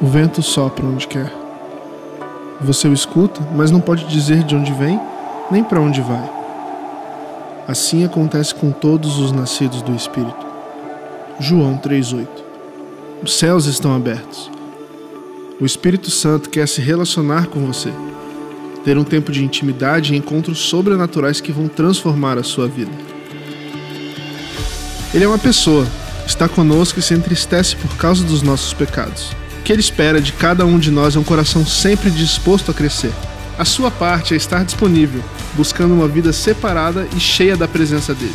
O vento sopra onde quer. Você o escuta, mas não pode dizer de onde vem nem para onde vai. Assim acontece com todos os nascidos do Espírito. João 3,8 Os céus estão abertos. O Espírito Santo quer se relacionar com você, ter um tempo de intimidade e encontros sobrenaturais que vão transformar a sua vida. Ele é uma pessoa, está conosco e se entristece por causa dos nossos pecados que ele espera de cada um de nós é um coração sempre disposto a crescer. A sua parte é estar disponível, buscando uma vida separada e cheia da presença dele.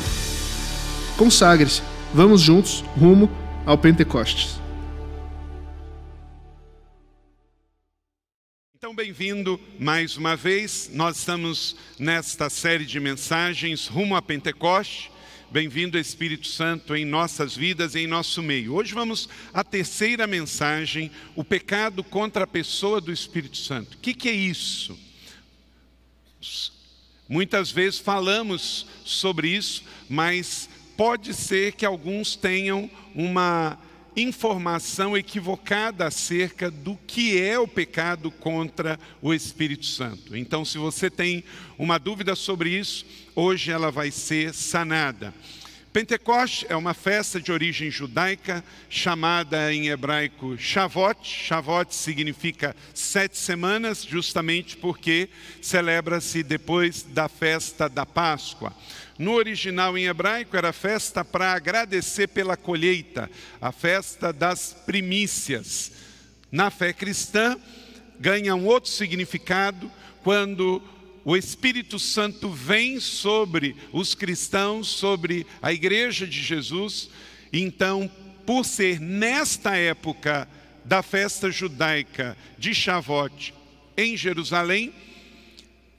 Consagre-se, vamos juntos rumo ao Pentecostes. Então, bem-vindo mais uma vez. Nós estamos nesta série de mensagens rumo a Pentecoste. Bem-vindo, Espírito Santo, em nossas vidas e em nosso meio. Hoje vamos à terceira mensagem: o pecado contra a pessoa do Espírito Santo. O que, que é isso? Muitas vezes falamos sobre isso, mas pode ser que alguns tenham uma informação equivocada acerca do que é o pecado contra o Espírito Santo. Então, se você tem uma dúvida sobre isso, hoje ela vai ser sanada. Pentecoste é uma festa de origem judaica, chamada em hebraico Shavuot. Shavuot significa sete semanas, justamente porque celebra-se depois da festa da Páscoa. No original em hebraico era festa para agradecer pela colheita, a festa das primícias. Na fé cristã, ganha um outro significado quando o Espírito Santo vem sobre os cristãos, sobre a igreja de Jesus. Então, por ser nesta época da festa judaica de Shavuot em Jerusalém,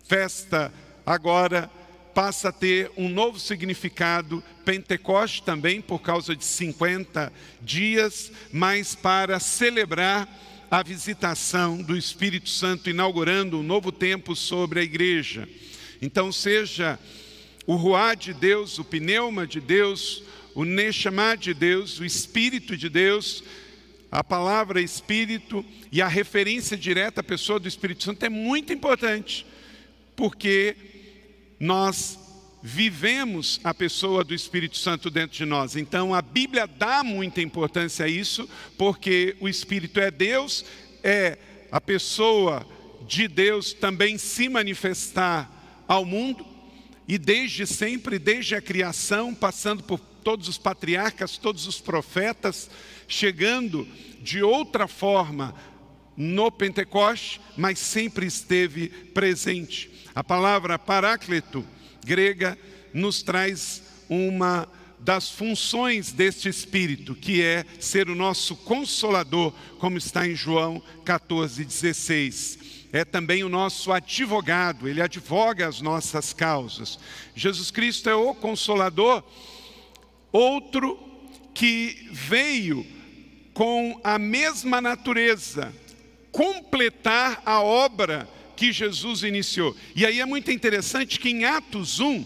festa agora passa a ter um novo significado, Pentecoste também, por causa de 50 dias, mas para celebrar a visitação do Espírito Santo, inaugurando um novo tempo sobre a igreja. Então, seja o Ruá de Deus, o pneuma de Deus, o Neshama de Deus, o Espírito de Deus, a palavra Espírito e a referência direta à pessoa do Espírito Santo é muito importante, porque nós vivemos a pessoa do Espírito Santo dentro de nós. Então a Bíblia dá muita importância a isso, porque o Espírito é Deus, é a pessoa de Deus também se manifestar ao mundo, e desde sempre, desde a criação, passando por todos os patriarcas, todos os profetas, chegando de outra forma no Pentecoste, mas sempre esteve presente. A palavra paráclito grega nos traz uma das funções deste Espírito, que é ser o nosso consolador, como está em João 14,16. É também o nosso advogado, ele advoga as nossas causas. Jesus Cristo é o consolador, outro que veio com a mesma natureza completar a obra que Jesus iniciou. E aí é muito interessante que em Atos 1,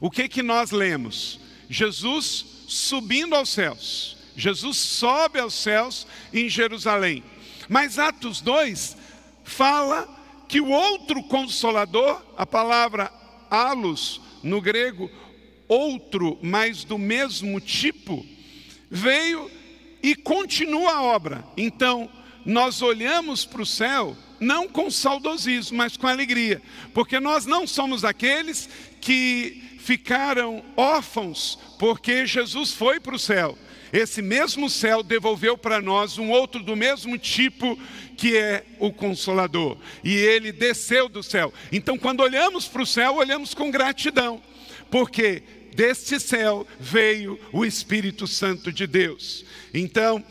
o que que nós lemos? Jesus subindo aos céus. Jesus sobe aos céus em Jerusalém. Mas Atos 2 fala que o outro consolador, a palavra alos no grego, outro, mas do mesmo tipo, veio e continua a obra. Então, nós olhamos para o céu não com saudosismo, mas com alegria, porque nós não somos aqueles que ficaram órfãos porque Jesus foi para o céu. Esse mesmo céu devolveu para nós um outro do mesmo tipo, que é o Consolador. E ele desceu do céu. Então, quando olhamos para o céu, olhamos com gratidão, porque deste céu veio o Espírito Santo de Deus. Então,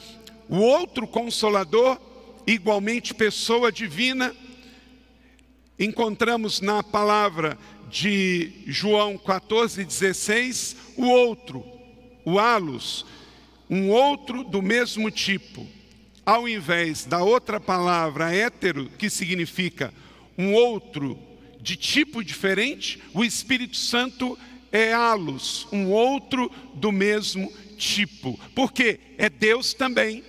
o outro Consolador igualmente pessoa divina, encontramos na palavra de João 14,16 o outro, o halos, um outro do mesmo tipo. Ao invés da outra palavra hétero, que significa um outro de tipo diferente, o Espírito Santo é halos, um outro do mesmo tipo. Porque é Deus também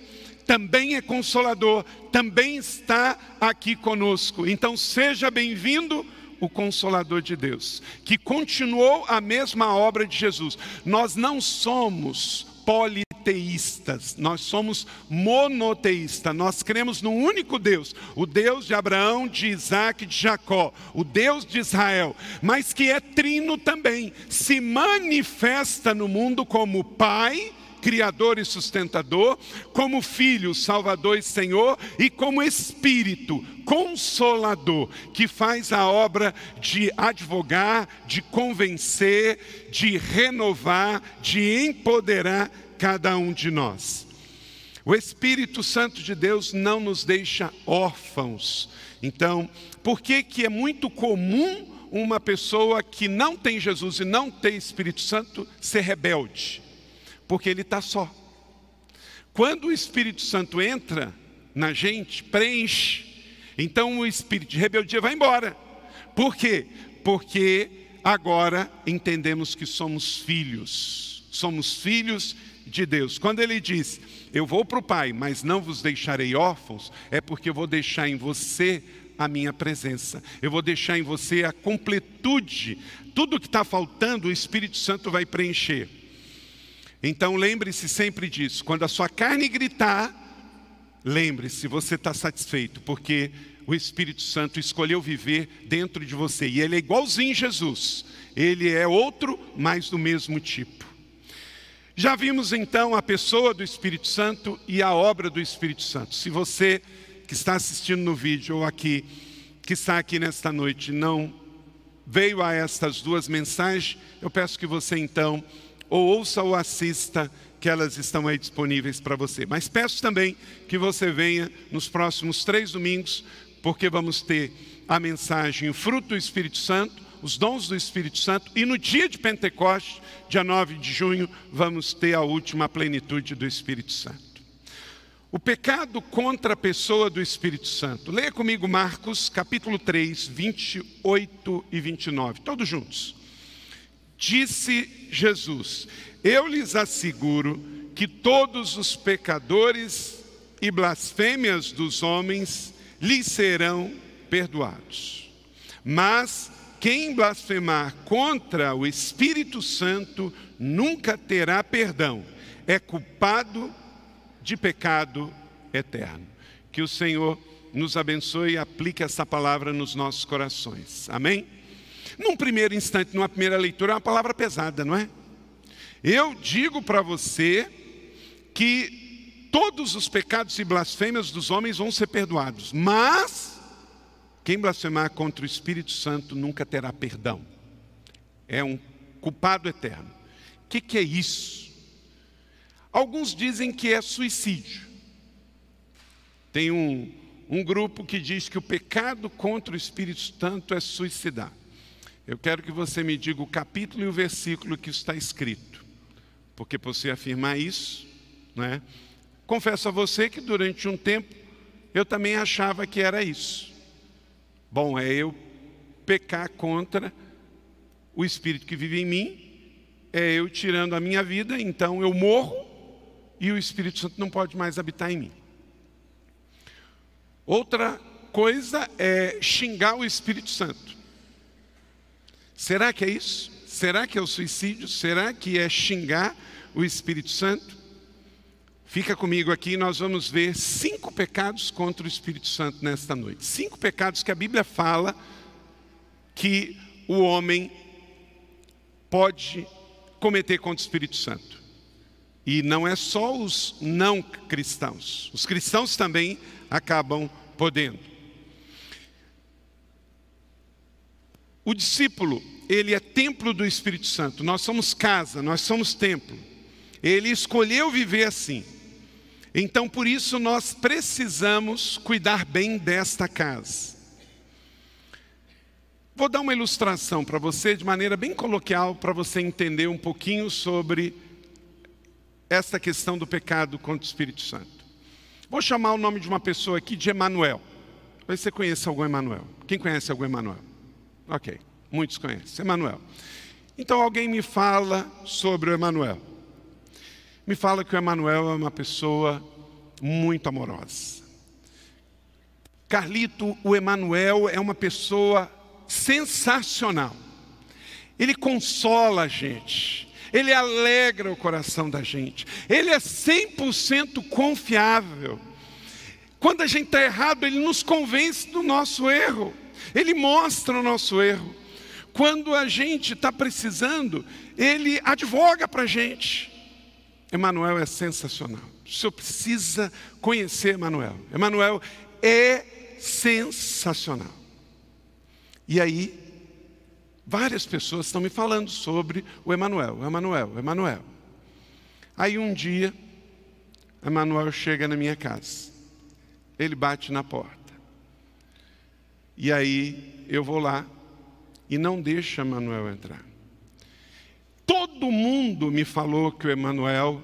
também é consolador, também está aqui conosco. Então seja bem-vindo o Consolador de Deus, que continuou a mesma obra de Jesus. Nós não somos politeístas, nós somos monoteístas, nós cremos no único Deus, o Deus de Abraão, de Isaac de Jacó, o Deus de Israel, mas que é trino também, se manifesta no mundo como Pai, Criador e sustentador, como Filho, Salvador e Senhor, e como Espírito, Consolador, que faz a obra de advogar, de convencer, de renovar, de empoderar cada um de nós. O Espírito Santo de Deus não nos deixa órfãos. Então, por que, que é muito comum uma pessoa que não tem Jesus e não tem Espírito Santo ser rebelde? Porque ele está só. Quando o Espírito Santo entra na gente, preenche, então o espírito de rebeldia vai embora. Por quê? Porque agora entendemos que somos filhos. Somos filhos de Deus. Quando ele diz, eu vou para o Pai, mas não vos deixarei órfãos, é porque eu vou deixar em você a minha presença. Eu vou deixar em você a completude. Tudo que está faltando, o Espírito Santo vai preencher. Então lembre-se sempre disso. Quando a sua carne gritar, lembre-se, você está satisfeito, porque o Espírito Santo escolheu viver dentro de você. E ele é igualzinho Jesus. Ele é outro, mas do mesmo tipo. Já vimos então a pessoa do Espírito Santo e a obra do Espírito Santo. Se você que está assistindo no vídeo ou aqui, que está aqui nesta noite, não veio a estas duas mensagens, eu peço que você então ou ouça ou assista, que elas estão aí disponíveis para você. Mas peço também que você venha nos próximos três domingos, porque vamos ter a mensagem o fruto do Espírito Santo, os dons do Espírito Santo, e no dia de Pentecostes, dia 9 de junho, vamos ter a última plenitude do Espírito Santo. O pecado contra a pessoa do Espírito Santo. Leia comigo Marcos, capítulo 3, 28 e 29, todos juntos. Disse Jesus: Eu lhes asseguro que todos os pecadores e blasfêmias dos homens lhes serão perdoados. Mas quem blasfemar contra o Espírito Santo nunca terá perdão, é culpado de pecado eterno. Que o Senhor nos abençoe e aplique essa palavra nos nossos corações. Amém? Num primeiro instante, numa primeira leitura, é uma palavra pesada, não é? Eu digo para você que todos os pecados e blasfêmias dos homens vão ser perdoados, mas quem blasfemar contra o Espírito Santo nunca terá perdão. É um culpado eterno. O que, que é isso? Alguns dizem que é suicídio. Tem um, um grupo que diz que o pecado contra o Espírito Santo é suicidar. Eu quero que você me diga o capítulo e o versículo que está escrito, porque para você afirmar isso, não é? Confesso a você que durante um tempo eu também achava que era isso. Bom, é eu pecar contra o Espírito que vive em mim, é eu tirando a minha vida, então eu morro e o Espírito Santo não pode mais habitar em mim. Outra coisa é xingar o Espírito Santo. Será que é isso? Será que é o suicídio? Será que é xingar o Espírito Santo? Fica comigo aqui, nós vamos ver cinco pecados contra o Espírito Santo nesta noite. Cinco pecados que a Bíblia fala que o homem pode cometer contra o Espírito Santo. E não é só os não cristãos, os cristãos também acabam podendo. O discípulo, ele é templo do Espírito Santo. Nós somos casa, nós somos templo. Ele escolheu viver assim. Então, por isso, nós precisamos cuidar bem desta casa. Vou dar uma ilustração para você, de maneira bem coloquial, para você entender um pouquinho sobre esta questão do pecado contra o Espírito Santo. Vou chamar o nome de uma pessoa aqui de Emanuel. Você conhece algum Emanuel? Quem conhece algum Emanuel? Ok, muitos conhecem. Emanuel. Então alguém me fala sobre o Emanuel. Me fala que o Emanuel é uma pessoa muito amorosa. Carlito, o Emanuel, é uma pessoa sensacional. Ele consola a gente, ele alegra o coração da gente, ele é 100% confiável. Quando a gente está errado, ele nos convence do nosso erro, ele mostra o nosso erro. Quando a gente está precisando, ele advoga para a gente. Emanuel é sensacional. O senhor precisa conhecer Emanuel. Emanuel é sensacional. E aí, várias pessoas estão me falando sobre o Emanuel, o Emanuel, o Emanuel. Aí um dia, Emanuel chega na minha casa. Ele bate na porta. E aí eu vou lá e não deixo Emanuel entrar. Todo mundo me falou que o Emanuel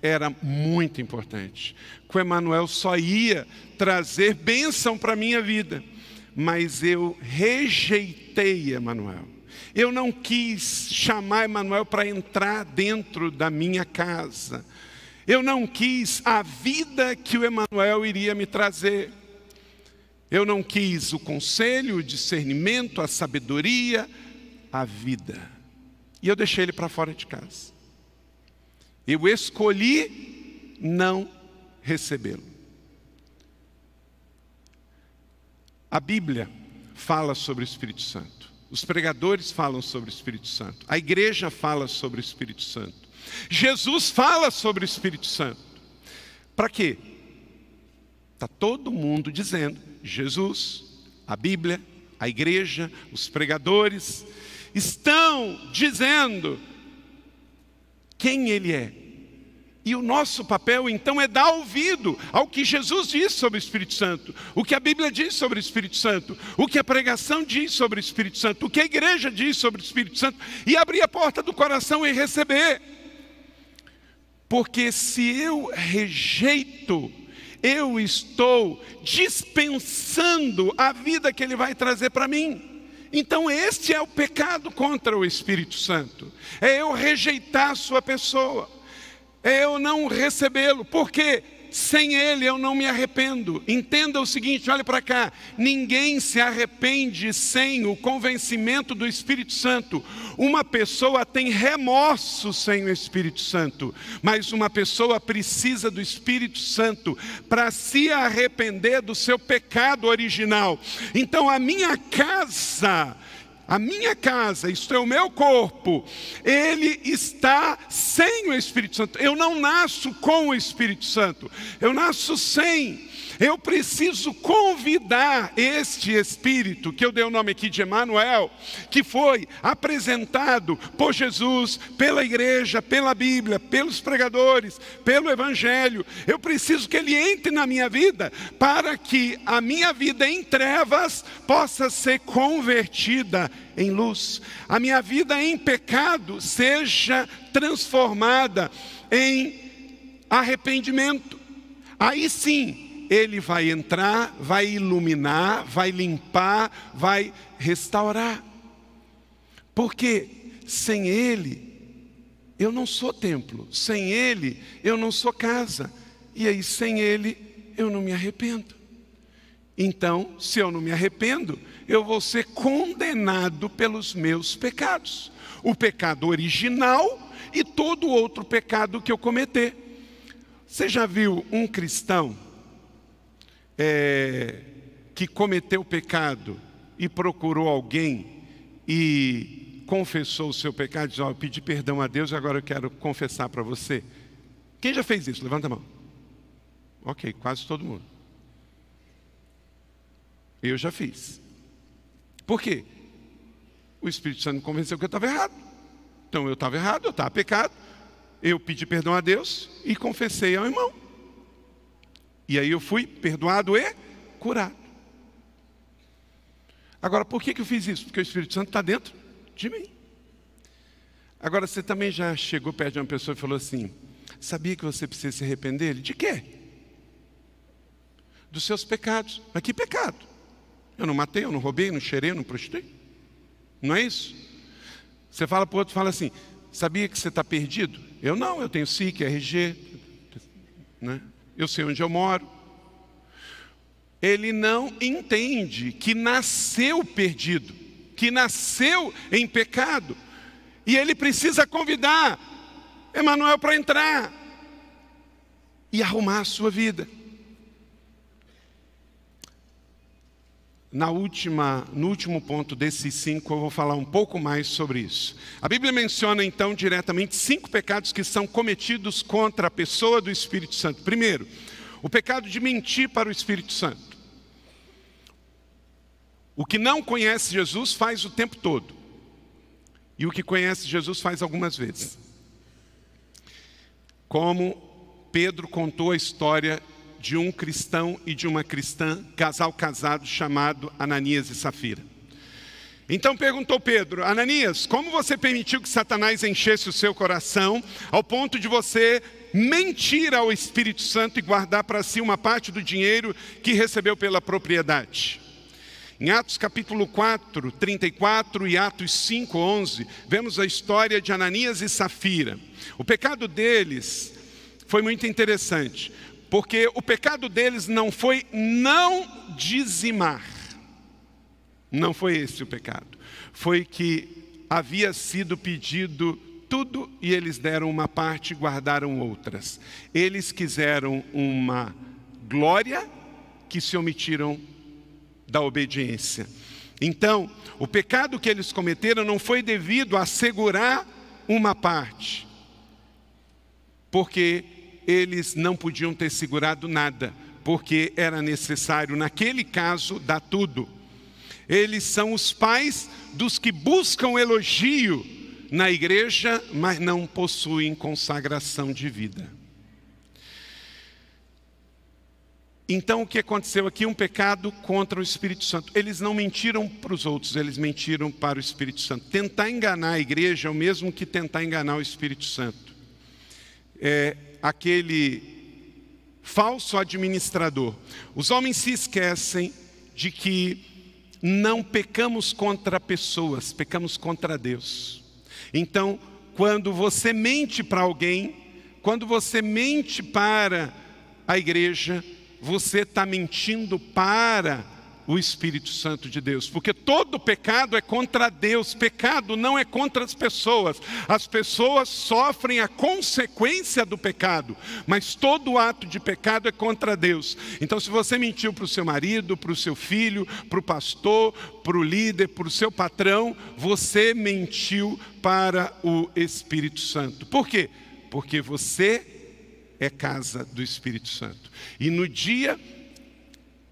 era muito importante. Que o Emanuel só ia trazer bênção para a minha vida. Mas eu rejeitei Emanuel. Eu não quis chamar Emanuel para entrar dentro da minha casa. Eu não quis a vida que o Emanuel iria me trazer. Eu não quis o conselho, o discernimento, a sabedoria, a vida. E eu deixei ele para fora de casa. Eu escolhi não recebê-lo. A Bíblia fala sobre o Espírito Santo. Os pregadores falam sobre o Espírito Santo. A igreja fala sobre o Espírito Santo. Jesus fala sobre o Espírito Santo. Para quê? Está todo mundo dizendo: Jesus, a Bíblia, a igreja, os pregadores estão dizendo quem Ele é. E o nosso papel então é dar ouvido ao que Jesus diz sobre o Espírito Santo, o que a Bíblia diz sobre o Espírito Santo, o que a pregação diz sobre o Espírito Santo, o que a igreja diz sobre o Espírito Santo, e abrir a porta do coração e receber. Porque se eu rejeito, eu estou dispensando a vida que Ele vai trazer para mim. Então, este é o pecado contra o Espírito Santo, é eu rejeitar a sua pessoa, é eu não recebê-lo, porque sem ele eu não me arrependo. Entenda o seguinte: olhe para cá, ninguém se arrepende sem o convencimento do Espírito Santo. Uma pessoa tem remorso sem o Espírito Santo, mas uma pessoa precisa do Espírito Santo para se arrepender do seu pecado original. Então a minha casa a minha casa, isto é o meu corpo, ele está sem o Espírito Santo. Eu não nasço com o Espírito Santo, eu nasço sem. Eu preciso convidar este Espírito, que eu dei o nome aqui de Emanuel, que foi apresentado por Jesus, pela igreja, pela Bíblia, pelos pregadores, pelo Evangelho. Eu preciso que ele entre na minha vida para que a minha vida em trevas possa ser convertida em luz. A minha vida em pecado seja transformada em arrependimento. Aí sim, ele vai entrar, vai iluminar, vai limpar, vai restaurar. Porque sem Ele, eu não sou templo, sem Ele, eu não sou casa, e aí sem Ele, eu não me arrependo. Então, se eu não me arrependo, eu vou ser condenado pelos meus pecados, o pecado original e todo outro pecado que eu cometer. Você já viu um cristão é, que cometeu pecado e procurou alguém e confessou o seu pecado, diz: oh, eu pedi perdão a Deus e agora eu quero confessar para você. Quem já fez isso? Levanta a mão. Ok, quase todo mundo. Eu já fiz. Por quê? O Espírito Santo me convenceu que eu estava errado. Então eu estava errado, eu estava pecado. Eu pedi perdão a Deus e confessei ao irmão. E aí eu fui perdoado e curado. Agora, por que, que eu fiz isso? Porque o Espírito Santo está dentro de mim. Agora, você também já chegou perto de uma pessoa e falou assim: Sabia que você precisa se arrepender? De quê? Dos seus pecados. Mas que pecado? Eu não matei, eu não roubei, eu não cheirei, eu não prostituí. Não é isso? Você fala para o outro, fala assim: Sabia que você está perdido? Eu não, eu tenho SIC, RG, né? Eu sei onde eu moro. Ele não entende que nasceu perdido, que nasceu em pecado. E ele precisa convidar Emanuel para entrar e arrumar a sua vida. Na última, no último ponto desses cinco, eu vou falar um pouco mais sobre isso. A Bíblia menciona então diretamente cinco pecados que são cometidos contra a pessoa do Espírito Santo. Primeiro, o pecado de mentir para o Espírito Santo. O que não conhece Jesus faz o tempo todo, e o que conhece Jesus faz algumas vezes. Como Pedro contou a história de um cristão e de uma cristã, casal casado chamado Ananias e Safira. Então perguntou Pedro: Ananias, como você permitiu que Satanás enchesse o seu coração ao ponto de você mentir ao Espírito Santo e guardar para si uma parte do dinheiro que recebeu pela propriedade? Em Atos capítulo 4, 34 e Atos 5, 11, vemos a história de Ananias e Safira. O pecado deles foi muito interessante. Porque o pecado deles não foi não dizimar. Não foi esse o pecado. Foi que havia sido pedido tudo e eles deram uma parte e guardaram outras. Eles quiseram uma glória que se omitiram da obediência. Então, o pecado que eles cometeram não foi devido a assegurar uma parte, porque eles não podiam ter segurado nada, porque era necessário, naquele caso, dar tudo. Eles são os pais dos que buscam elogio na igreja, mas não possuem consagração de vida. Então o que aconteceu aqui? Um pecado contra o Espírito Santo. Eles não mentiram para os outros, eles mentiram para o Espírito Santo. Tentar enganar a igreja é o mesmo que tentar enganar o Espírito Santo. É, aquele falso administrador. Os homens se esquecem de que não pecamos contra pessoas, pecamos contra Deus. Então, quando você mente para alguém, quando você mente para a igreja, você está mentindo para o Espírito Santo de Deus, porque todo pecado é contra Deus, pecado não é contra as pessoas. As pessoas sofrem a consequência do pecado, mas todo ato de pecado é contra Deus. Então, se você mentiu para o seu marido, para o seu filho, para o pastor, para o líder, para o seu patrão, você mentiu para o Espírito Santo. Por quê? Porque você é casa do Espírito Santo. E no dia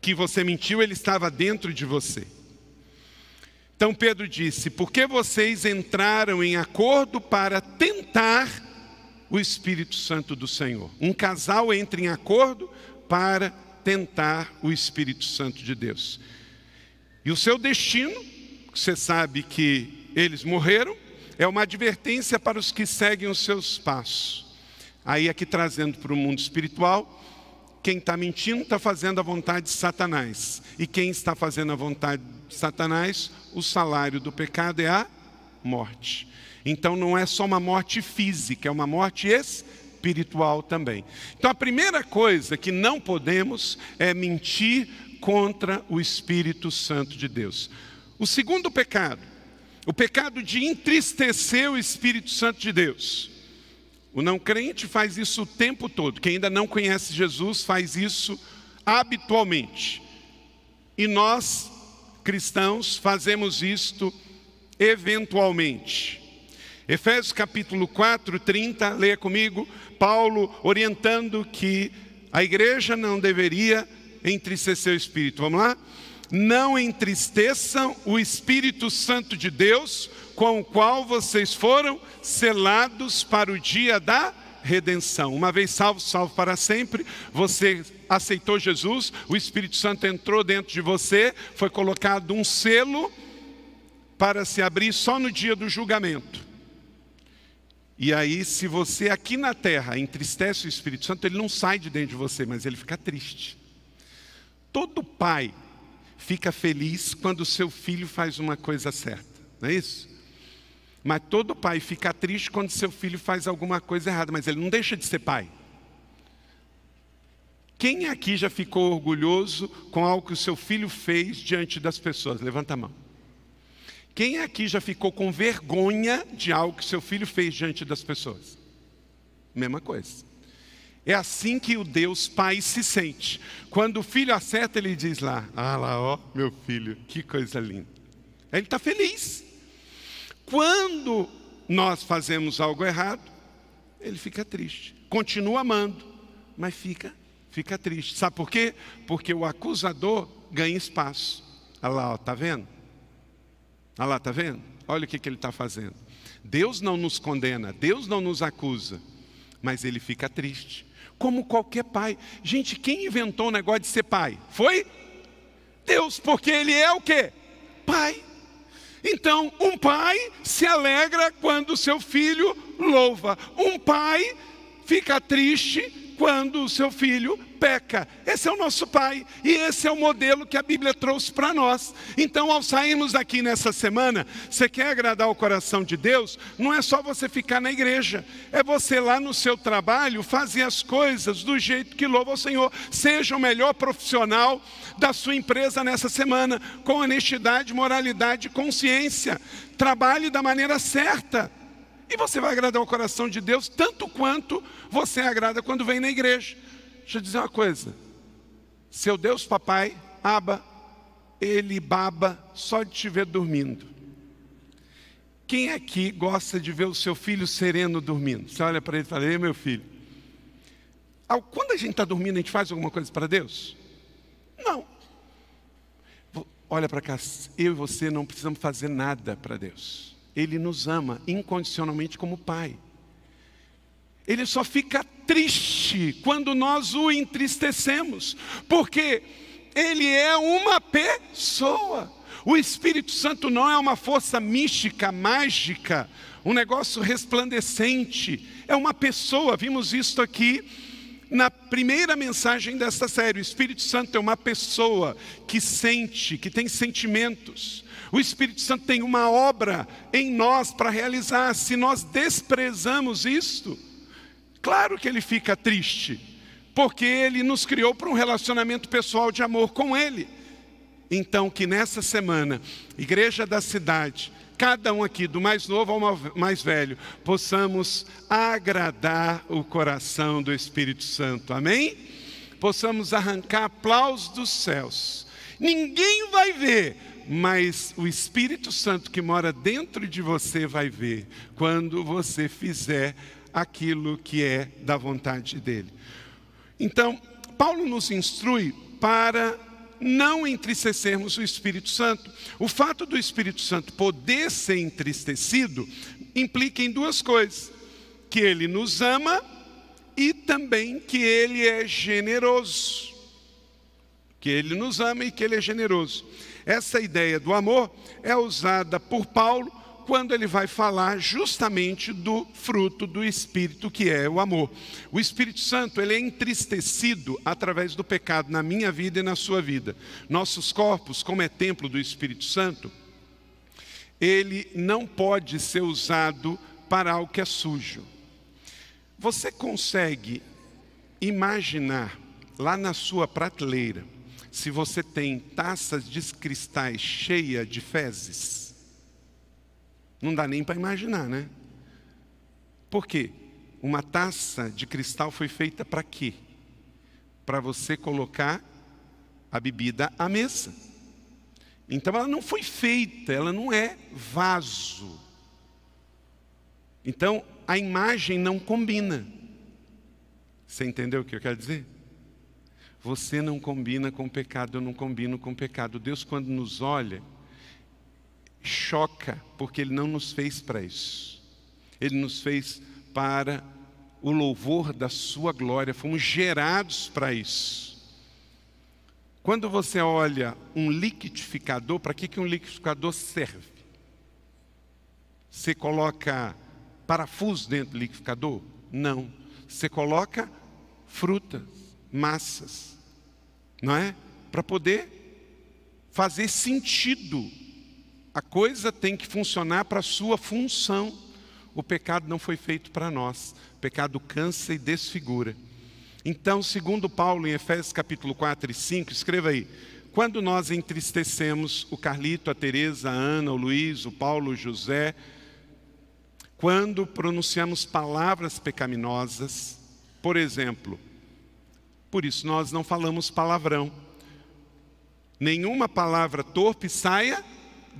que você mentiu, ele estava dentro de você. Então Pedro disse: Por que vocês entraram em acordo para tentar o Espírito Santo do Senhor? Um casal entra em acordo para tentar o Espírito Santo de Deus. E o seu destino, você sabe que eles morreram, é uma advertência para os que seguem os seus passos. Aí, aqui trazendo para o mundo espiritual, quem está mentindo está fazendo a vontade de Satanás. E quem está fazendo a vontade de Satanás, o salário do pecado é a morte. Então não é só uma morte física, é uma morte espiritual também. Então a primeira coisa que não podemos é mentir contra o Espírito Santo de Deus. O segundo pecado, o pecado de entristecer o Espírito Santo de Deus. O não crente faz isso o tempo todo. Quem ainda não conhece Jesus faz isso habitualmente. E nós, cristãos, fazemos isto eventualmente. Efésios capítulo 4, 30, leia comigo, Paulo orientando que a igreja não deveria entristecer o espírito. Vamos lá? Não entristeçam o Espírito Santo de Deus, com o qual vocês foram selados para o dia da redenção. Uma vez salvo, salvo para sempre, você aceitou Jesus, o Espírito Santo entrou dentro de você, foi colocado um selo para se abrir só no dia do julgamento. E aí, se você aqui na terra entristece o Espírito Santo, ele não sai de dentro de você, mas ele fica triste. Todo pai fica feliz quando seu filho faz uma coisa certa, não é isso? Mas todo pai fica triste quando seu filho faz alguma coisa errada, mas ele não deixa de ser pai. Quem aqui já ficou orgulhoso com algo que o seu filho fez diante das pessoas? Levanta a mão. Quem aqui já ficou com vergonha de algo que seu filho fez diante das pessoas? Mesma coisa. É assim que o Deus Pai se sente. Quando o filho acerta, ele diz lá: Ah, lá, ó, meu filho, que coisa linda. Ele está feliz. Quando nós fazemos algo errado, ele fica triste. Continua amando, mas fica, fica triste. Sabe por quê? Porque o acusador ganha espaço. Olha lá, está vendo? Olha lá, está vendo? Olha o que, que ele está fazendo. Deus não nos condena, Deus não nos acusa, mas ele fica triste. Como qualquer pai. Gente, quem inventou o negócio de ser pai? Foi Deus, porque ele é o quê? Pai. Então, um pai se alegra quando seu filho louva. Um pai fica triste quando o seu filho peca. Esse é o nosso pai e esse é o modelo que a Bíblia trouxe para nós. Então, ao sairmos daqui nessa semana, você quer agradar o coração de Deus? Não é só você ficar na igreja, é você lá no seu trabalho fazer as coisas do jeito que louva o Senhor. Seja o melhor profissional da sua empresa nessa semana, com honestidade, moralidade e consciência. Trabalhe da maneira certa. E você vai agradar o coração de Deus tanto quanto você agrada quando vem na igreja. Deixa eu dizer uma coisa. Seu Deus papai, aba, ele baba só de te ver dormindo. Quem aqui gosta de ver o seu filho sereno dormindo? Você olha para ele e fala, ei meu filho. Quando a gente está dormindo, a gente faz alguma coisa para Deus? Não. Olha para cá, eu e você não precisamos fazer nada para Deus. Ele nos ama incondicionalmente como Pai. Ele só fica triste quando nós o entristecemos, porque ele é uma pessoa. O Espírito Santo não é uma força mística, mágica, um negócio resplandecente, é uma pessoa. Vimos isso aqui na primeira mensagem desta série. O Espírito Santo é uma pessoa que sente, que tem sentimentos. O Espírito Santo tem uma obra em nós para realizar. Se nós desprezamos isto, Claro que ele fica triste, porque ele nos criou para um relacionamento pessoal de amor com ele. Então, que nessa semana, igreja da cidade, cada um aqui, do mais novo ao mais velho, possamos agradar o coração do Espírito Santo, amém? Possamos arrancar aplausos dos céus. Ninguém vai ver, mas o Espírito Santo que mora dentro de você vai ver quando você fizer aquilo que é da vontade dele. Então, Paulo nos instrui para não entristecermos o Espírito Santo. O fato do Espírito Santo poder ser entristecido implica em duas coisas: que ele nos ama e também que ele é generoso. Que ele nos ama e que ele é generoso. Essa ideia do amor é usada por Paulo quando ele vai falar justamente do fruto do Espírito, que é o amor. O Espírito Santo, ele é entristecido através do pecado na minha vida e na sua vida. Nossos corpos, como é templo do Espírito Santo, ele não pode ser usado para algo que é sujo. Você consegue imaginar lá na sua prateleira, se você tem taças de cristais cheias de fezes? Não dá nem para imaginar, né? Por quê? Uma taça de cristal foi feita para quê? Para você colocar a bebida à mesa. Então ela não foi feita, ela não é vaso. Então a imagem não combina. Você entendeu o que eu quero dizer? Você não combina com o pecado, eu não combino com o pecado. Deus, quando nos olha, choca, porque Ele não nos fez para isso. Ele nos fez para o louvor da Sua glória, fomos gerados para isso. Quando você olha um liquidificador, para que, que um liquidificador serve? Você coloca parafuso dentro do liquidificador? Não. Você coloca frutas, massas, não é? Para poder fazer sentido a coisa tem que funcionar para a sua função. O pecado não foi feito para nós. O pecado cansa e desfigura. Então, segundo Paulo em Efésios capítulo 4 e 5, escreva aí: quando nós entristecemos o Carlito, a Teresa, a Ana, o Luiz, o Paulo, o José, quando pronunciamos palavras pecaminosas, por exemplo, por isso nós não falamos palavrão. Nenhuma palavra torpe saia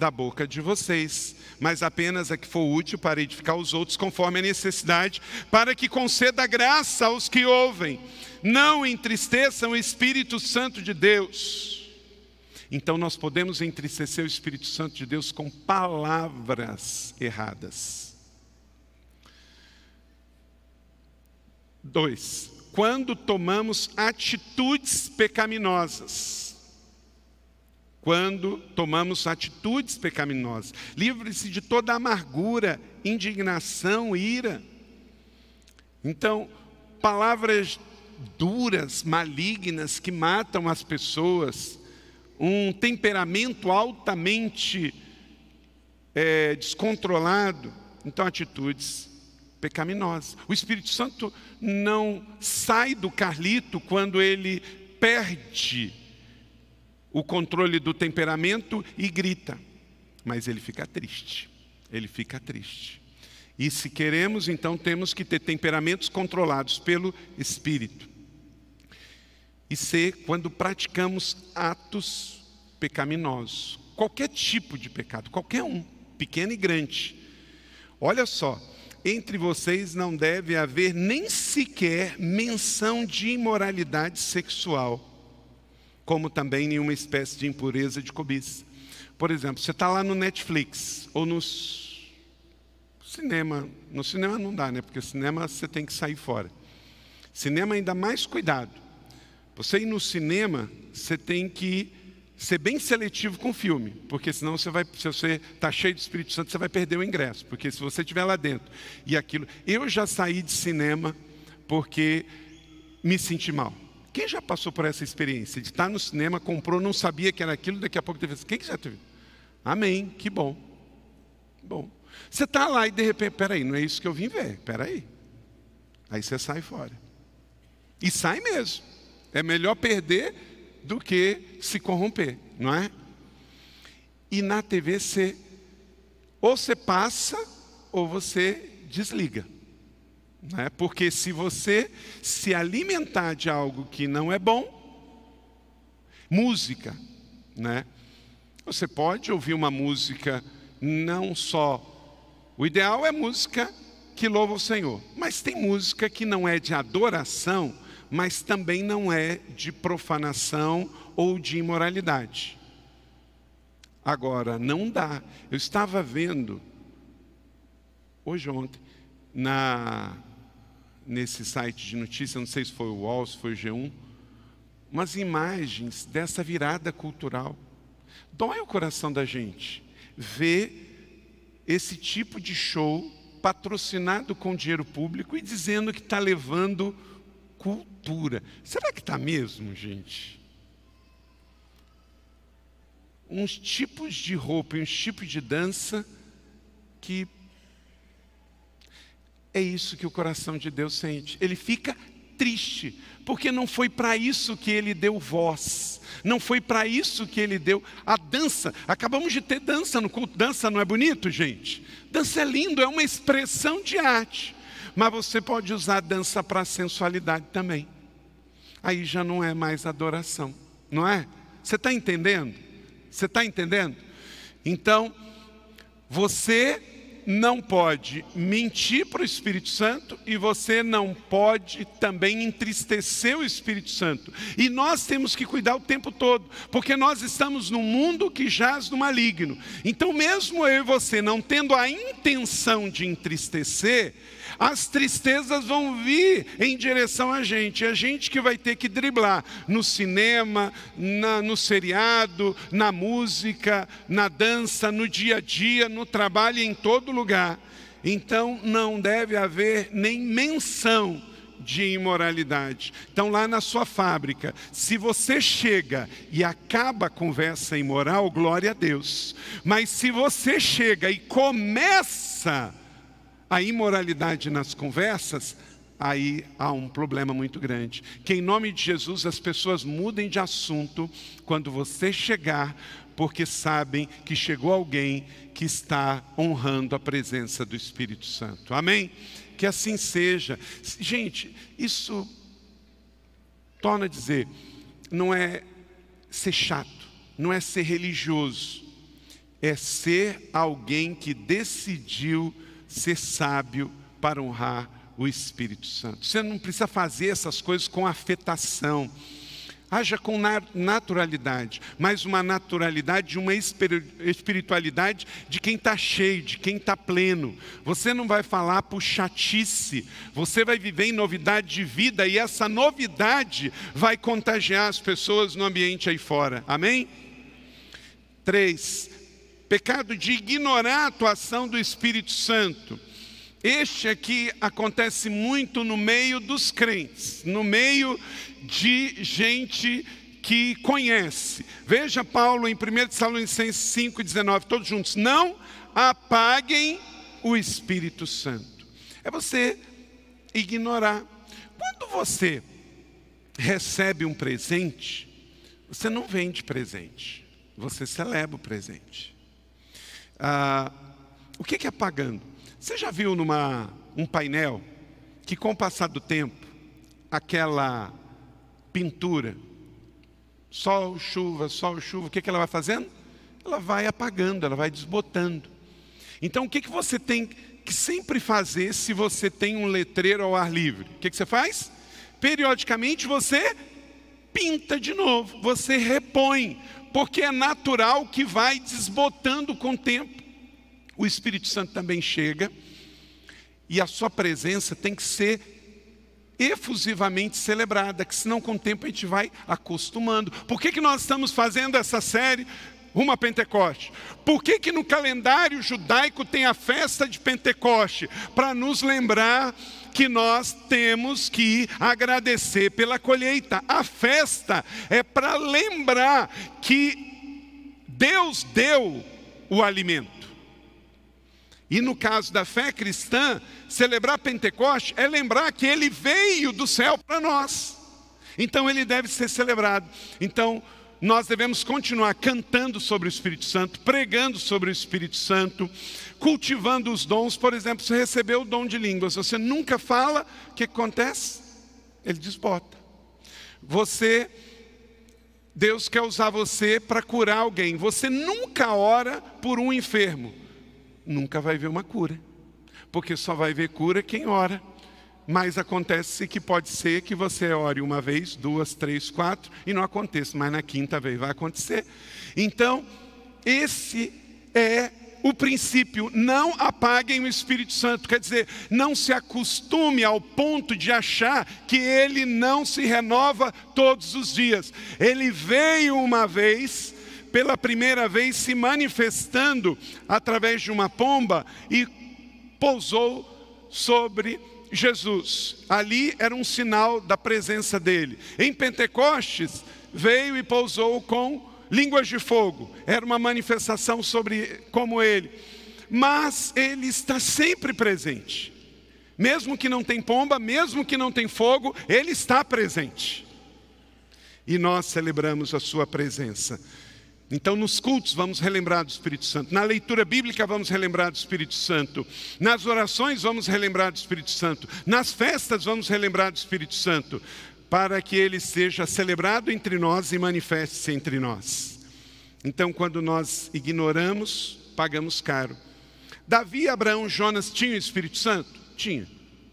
da boca de vocês, mas apenas a que for útil para edificar os outros conforme a necessidade, para que conceda graça aos que ouvem. Não entristeçam o Espírito Santo de Deus então nós podemos entristecer o Espírito Santo de Deus com palavras erradas. Dois, quando tomamos atitudes pecaminosas. Quando tomamos atitudes pecaminosas. Livre-se de toda amargura, indignação, ira. Então, palavras duras, malignas, que matam as pessoas, um temperamento altamente é, descontrolado, então atitudes pecaminosas. O Espírito Santo não sai do Carlito quando ele perde o controle do temperamento e grita, mas ele fica triste. Ele fica triste. E se queremos, então temos que ter temperamentos controlados pelo Espírito. E C, quando praticamos atos pecaminosos, qualquer tipo de pecado, qualquer um, pequeno e grande. Olha só, entre vocês não deve haver nem sequer menção de imoralidade sexual, como também nenhuma espécie de impureza de cobiça. Por exemplo, você está lá no Netflix ou no cinema. No cinema não dá, né? Porque cinema você tem que sair fora. Cinema ainda mais cuidado. Você ir no cinema, você tem que ser bem seletivo com o filme, porque senão você vai, se você está cheio do Espírito Santo, você vai perder o ingresso, porque se você estiver lá dentro e aquilo. Eu já saí de cinema porque me senti mal. Quem já passou por essa experiência de estar no cinema, comprou, não sabia que era aquilo, daqui a pouco teve. Quem que já teve? Amém, que bom. Bom. Você está lá e de repente, peraí, não é isso que eu vim ver, peraí. Aí você sai fora. E sai mesmo. É melhor perder do que se corromper, não é? E na TV você ou você passa ou você desliga. Não é? Porque se você se alimentar de algo que não é bom, música, né? Você pode ouvir uma música não só o ideal é música que louva o Senhor, mas tem música que não é de adoração, mas também não é de profanação ou de imoralidade. Agora, não dá. Eu estava vendo, hoje ontem, na, nesse site de notícias, não sei se foi o UOL, se foi o G1, umas imagens dessa virada cultural. Dói o coração da gente ver esse tipo de show patrocinado com dinheiro público e dizendo que está levando cultura. Será que está mesmo, gente? Uns tipos de roupa e uns tipos de dança que é isso que o coração de Deus sente. Ele fica triste, porque não foi para isso que ele deu voz, não foi para isso que ele deu a dança. Acabamos de ter dança no culto. Dança não é bonito, gente? Dança é lindo, é uma expressão de arte. Mas você pode usar a dança para sensualidade também. Aí já não é mais adoração, não é? Você está entendendo? Você está entendendo? Então, você não pode mentir para o Espírito Santo e você não pode também entristecer o Espírito Santo. E nós temos que cuidar o tempo todo, porque nós estamos num mundo que jaz no maligno. Então, mesmo eu e você não tendo a intenção de entristecer, as tristezas vão vir em direção a gente, a gente que vai ter que driblar no cinema, na, no seriado, na música, na dança, no dia a dia, no trabalho, em todo lugar. Então não deve haver nem menção de imoralidade. Então, lá na sua fábrica, se você chega e acaba a conversa imoral, glória a Deus. Mas se você chega e começa a imoralidade nas conversas, aí há um problema muito grande. Que em nome de Jesus as pessoas mudem de assunto quando você chegar, porque sabem que chegou alguém que está honrando a presença do Espírito Santo. Amém? Que assim seja. Gente, isso torna a dizer, não é ser chato, não é ser religioso, é ser alguém que decidiu ser sábio para honrar o Espírito Santo. Você não precisa fazer essas coisas com afetação. Haja com naturalidade, mas uma naturalidade de uma espiritualidade de quem está cheio, de quem está pleno. Você não vai falar por chatice, você vai viver em novidade de vida e essa novidade vai contagiar as pessoas no ambiente aí fora. Amém? Três, pecado de ignorar a atuação do Espírito Santo. Este aqui acontece muito no meio dos crentes, no meio de gente que conhece. Veja Paulo em 1 Tessalonicenses 5,19, todos juntos. Não apaguem o Espírito Santo. É você ignorar. Quando você recebe um presente, você não vende presente, você celebra o presente. Ah, o que é apagando? Você já viu numa um painel que com o passar do tempo, aquela pintura, sol, chuva, sol, chuva, o que, que ela vai fazendo? Ela vai apagando, ela vai desbotando. Então o que, que você tem que sempre fazer se você tem um letreiro ao ar livre? O que, que você faz? Periodicamente você pinta de novo, você repõe, porque é natural que vai desbotando com o tempo o Espírito Santo também chega e a sua presença tem que ser efusivamente celebrada, que senão com o tempo a gente vai acostumando. Por que, que nós estamos fazendo essa série Rumo a Pentecoste? Por que, que no calendário judaico tem a festa de Pentecoste? Para nos lembrar que nós temos que agradecer pela colheita. A festa é para lembrar que Deus deu o alimento. E no caso da fé cristã, celebrar Pentecoste é lembrar que ele veio do céu para nós. Então ele deve ser celebrado. Então nós devemos continuar cantando sobre o Espírito Santo, pregando sobre o Espírito Santo, cultivando os dons. Por exemplo, você recebeu o dom de línguas, você nunca fala, o que acontece? Ele desbota. Você Deus quer usar você para curar alguém. Você nunca ora por um enfermo nunca vai ver uma cura, porque só vai ver cura quem ora. Mas acontece que pode ser que você ore uma vez, duas, três, quatro, e não aconteça, mas na quinta vez vai acontecer. Então, esse é o princípio, não apaguem o Espírito Santo, quer dizer, não se acostume ao ponto de achar que ele não se renova todos os dias. Ele veio uma vez, pela primeira vez se manifestando através de uma pomba e pousou sobre Jesus. Ali era um sinal da presença dele. Em Pentecostes, veio e pousou com línguas de fogo. Era uma manifestação sobre como ele. Mas ele está sempre presente. Mesmo que não tem pomba, mesmo que não tem fogo, ele está presente. E nós celebramos a sua presença. Então, nos cultos, vamos relembrar do Espírito Santo. Na leitura bíblica, vamos relembrar do Espírito Santo. Nas orações, vamos relembrar do Espírito Santo. Nas festas, vamos relembrar do Espírito Santo. Para que ele seja celebrado entre nós e manifeste-se entre nós. Então, quando nós ignoramos, pagamos caro. Davi, Abraão, Jonas tinham o Espírito Santo? Tinha.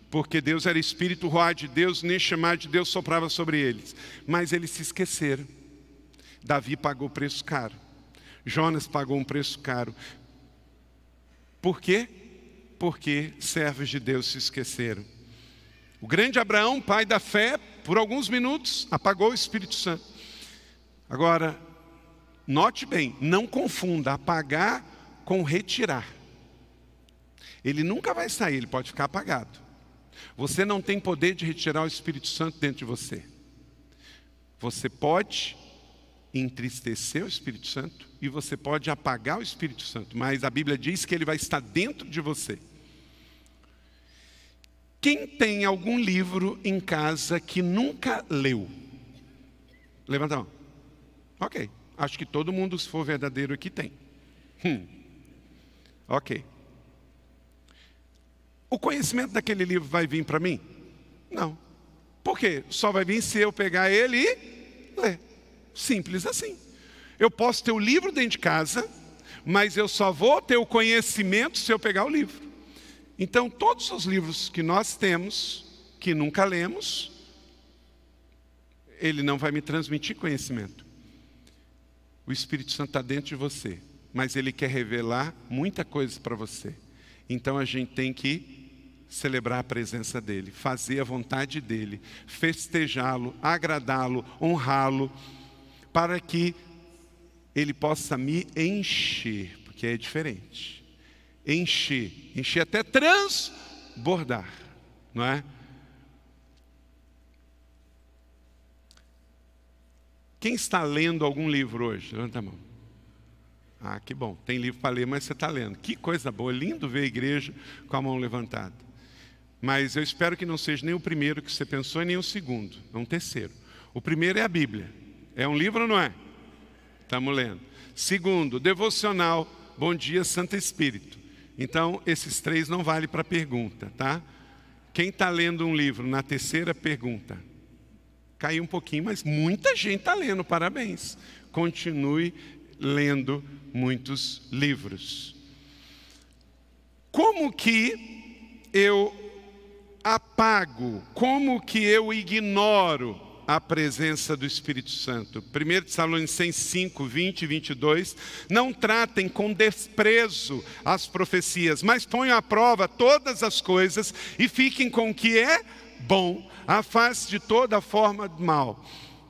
Porque Deus era Espírito, roar de Deus, nem chamar de Deus soprava sobre eles. Mas eles se esqueceram. Davi pagou preço caro. Jonas pagou um preço caro. Por quê? Porque servos de Deus se esqueceram. O grande Abraão, pai da fé, por alguns minutos apagou o Espírito Santo. Agora, note bem, não confunda apagar com retirar. Ele nunca vai sair, ele pode ficar apagado. Você não tem poder de retirar o Espírito Santo dentro de você. Você pode entristecer o Espírito Santo e você pode apagar o Espírito Santo, mas a Bíblia diz que ele vai estar dentro de você. Quem tem algum livro em casa que nunca leu? Levanta a mão. Ok. Acho que todo mundo, se for verdadeiro aqui, tem. Hum. Ok. O conhecimento daquele livro vai vir para mim? Não. Por quê? Só vai vir se eu pegar ele e ler. Simples assim. Eu posso ter o livro dentro de casa, mas eu só vou ter o conhecimento se eu pegar o livro. Então, todos os livros que nós temos, que nunca lemos, ele não vai me transmitir conhecimento. O Espírito Santo está dentro de você, mas ele quer revelar muita coisa para você. Então a gente tem que celebrar a presença dele, fazer a vontade dele, festejá-lo, agradá-lo, honrá-lo, para que ele possa me encher, porque é diferente. Encher, encher até transbordar, não é? Quem está lendo algum livro hoje? Levanta a mão. Ah, que bom. Tem livro para ler, mas você está lendo. Que coisa boa. Lindo ver a igreja com a mão levantada. Mas eu espero que não seja nem o primeiro que você pensou, nem o segundo. É um terceiro. O primeiro é a Bíblia. É um livro ou não é? Estamos lendo. Segundo, devocional. Bom dia, Santo Espírito. Então, esses três não valem para pergunta, tá? Quem está lendo um livro na terceira pergunta? Caiu um pouquinho, mas muita gente está lendo, parabéns. Continue lendo muitos livros. Como que eu apago, como que eu ignoro a presença do Espírito Santo? 1 Tessalonicenses 5, 20 e 22. Não tratem com desprezo as profecias, mas ponham à prova todas as coisas e fiquem com o que é bom afaste de toda forma de mal.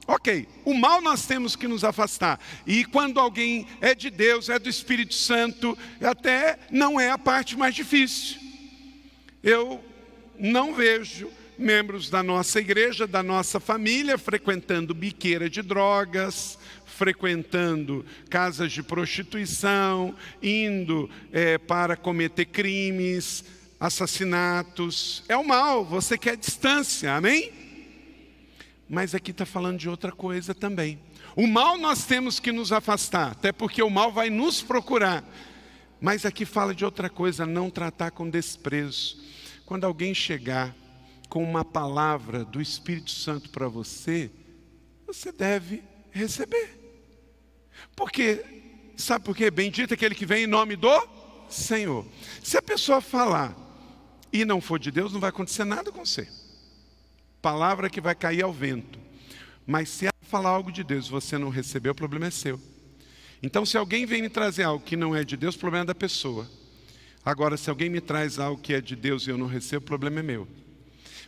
Ok, o mal nós temos que nos afastar. E quando alguém é de Deus, é do Espírito Santo, até não é a parte mais difícil. Eu não vejo membros da nossa igreja, da nossa família, frequentando biqueira de drogas, frequentando casas de prostituição, indo é, para cometer crimes, assassinatos. É o mal, você quer distância, amém? Mas aqui está falando de outra coisa também. O mal nós temos que nos afastar, até porque o mal vai nos procurar. Mas aqui fala de outra coisa, não tratar com desprezo. Quando alguém chegar com uma palavra do Espírito Santo para você, você deve receber. Porque, sabe por quê? Bendito aquele que vem em nome do Senhor. Se a pessoa falar, e não for de Deus, não vai acontecer nada com você. Palavra que vai cair ao vento. Mas se ela falar algo de Deus e você não receber, o problema é seu. Então, se alguém vem me trazer algo que não é de Deus, o problema é da pessoa. Agora, se alguém me traz algo que é de Deus e eu não recebo, o problema é meu.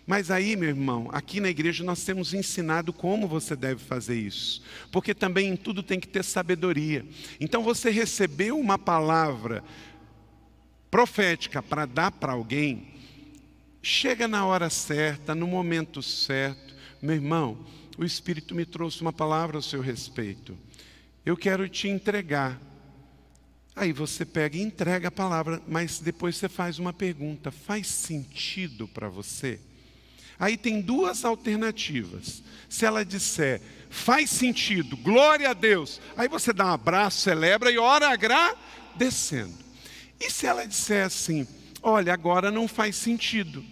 Mas aí, meu irmão, aqui na igreja nós temos ensinado como você deve fazer isso. Porque também em tudo tem que ter sabedoria. Então, você recebeu uma palavra profética para dar para alguém, chega na hora certa, no momento certo. Meu irmão, o Espírito me trouxe uma palavra ao seu respeito. Eu quero te entregar. Aí você pega e entrega a palavra, mas depois você faz uma pergunta: faz sentido para você? Aí tem duas alternativas. Se ela disser, faz sentido, glória a Deus, aí você dá um abraço, celebra e ora agradecendo. E se ela disser assim: olha, agora não faz sentido.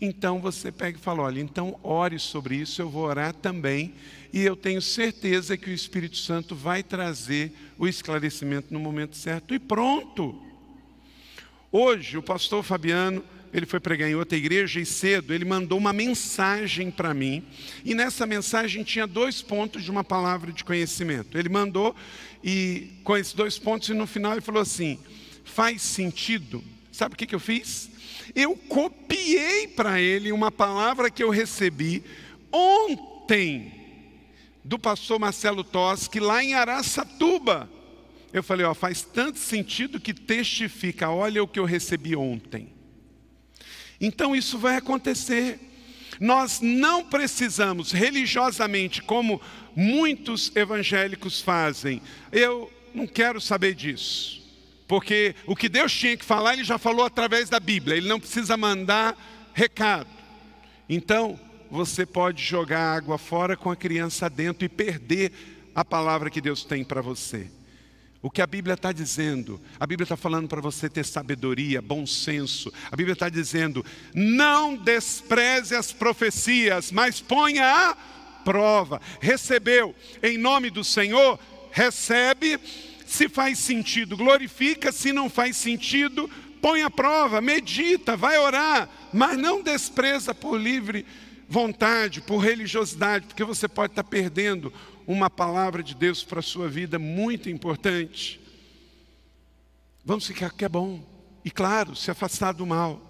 Então você pega e fala: olha, então ore sobre isso, eu vou orar também, e eu tenho certeza que o Espírito Santo vai trazer o esclarecimento no momento certo, e pronto. Hoje, o pastor Fabiano, ele foi pregar em outra igreja e cedo ele mandou uma mensagem para mim, e nessa mensagem tinha dois pontos de uma palavra de conhecimento. Ele mandou, e com esses dois pontos, e no final ele falou assim: faz sentido. Sabe o que, que eu fiz? Eu copiei para ele uma palavra que eu recebi ontem do pastor Marcelo Toschi lá em Araçatuba. Eu falei, ó, faz tanto sentido que testifica, olha o que eu recebi ontem. Então isso vai acontecer. Nós não precisamos religiosamente, como muitos evangélicos fazem. Eu não quero saber disso. Porque o que Deus tinha que falar, Ele já falou através da Bíblia, Ele não precisa mandar recado. Então, você pode jogar água fora com a criança dentro e perder a palavra que Deus tem para você. O que a Bíblia está dizendo? A Bíblia está falando para você ter sabedoria, bom senso. A Bíblia está dizendo: não despreze as profecias, mas ponha a prova. Recebeu em nome do Senhor, recebe. Se faz sentido, glorifica. Se não faz sentido, põe a prova, medita, vai orar, mas não despreza por livre vontade, por religiosidade, porque você pode estar perdendo uma palavra de Deus para a sua vida muito importante. Vamos ficar que é bom. E claro, se afastar do mal.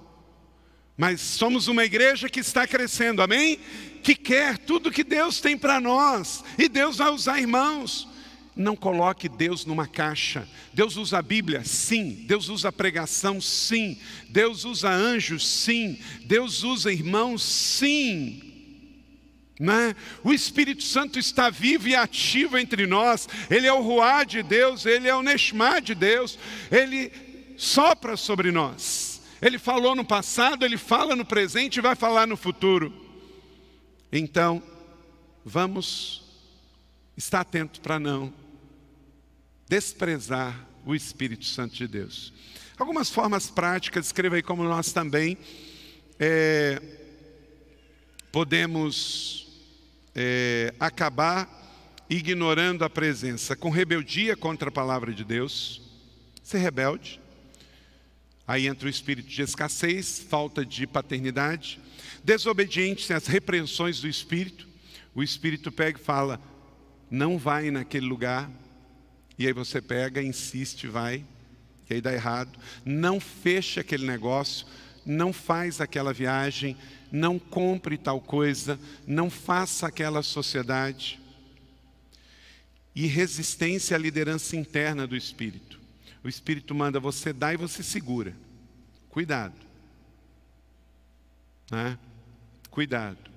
Mas somos uma igreja que está crescendo, amém? Que quer tudo que Deus tem para nós. E Deus vai usar irmãos. Não coloque Deus numa caixa. Deus usa a Bíblia? Sim. Deus usa a pregação? Sim. Deus usa anjos? Sim. Deus usa irmãos? Sim. Né? O Espírito Santo está vivo e ativo entre nós, Ele é o Ruá de Deus, Ele é o Neshmá de Deus, Ele sopra sobre nós. Ele falou no passado, Ele fala no presente e vai falar no futuro. Então, vamos estar atento para não desprezar o Espírito Santo de Deus. Algumas formas práticas, escreva aí como nós também é, podemos é, acabar ignorando a presença com rebeldia contra a palavra de Deus, ser rebelde. Aí entra o espírito de escassez, falta de paternidade, desobediente às repreensões do espírito. O espírito pega e fala: não vai naquele lugar. E aí você pega, insiste, vai, e aí dá errado. Não fecha aquele negócio, não faz aquela viagem, não compre tal coisa, não faça aquela sociedade. E resistência à liderança interna do Espírito. O Espírito manda você dar e você segura. Cuidado. Né? Cuidado.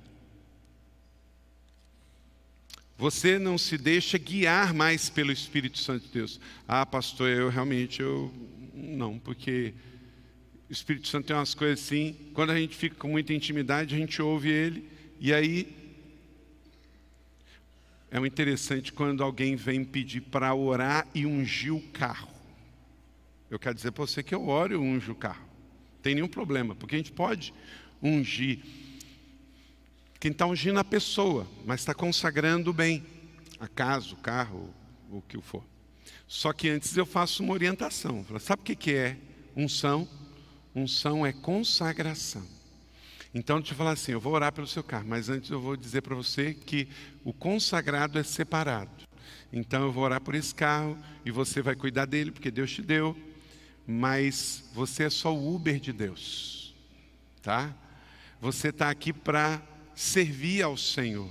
Você não se deixa guiar mais pelo Espírito Santo de Deus. Ah, pastor, eu realmente eu não, porque Espírito Santo tem umas coisas assim, quando a gente fica com muita intimidade, a gente ouve ele, e aí é interessante quando alguém vem pedir para orar e ungir o carro. Eu quero dizer para você que eu oro e unjo o carro. Não tem nenhum problema, porque a gente pode ungir. Quem está ungindo a pessoa, mas está consagrando bem a casa, o carro, o que for. Só que antes eu faço uma orientação. Sabe o que é unção? Unção é consagração. Então, deixa eu falar assim: eu vou orar pelo seu carro, mas antes eu vou dizer para você que o consagrado é separado. Então, eu vou orar por esse carro e você vai cuidar dele, porque Deus te deu, mas você é só o Uber de Deus, tá? Você está aqui para servir ao Senhor.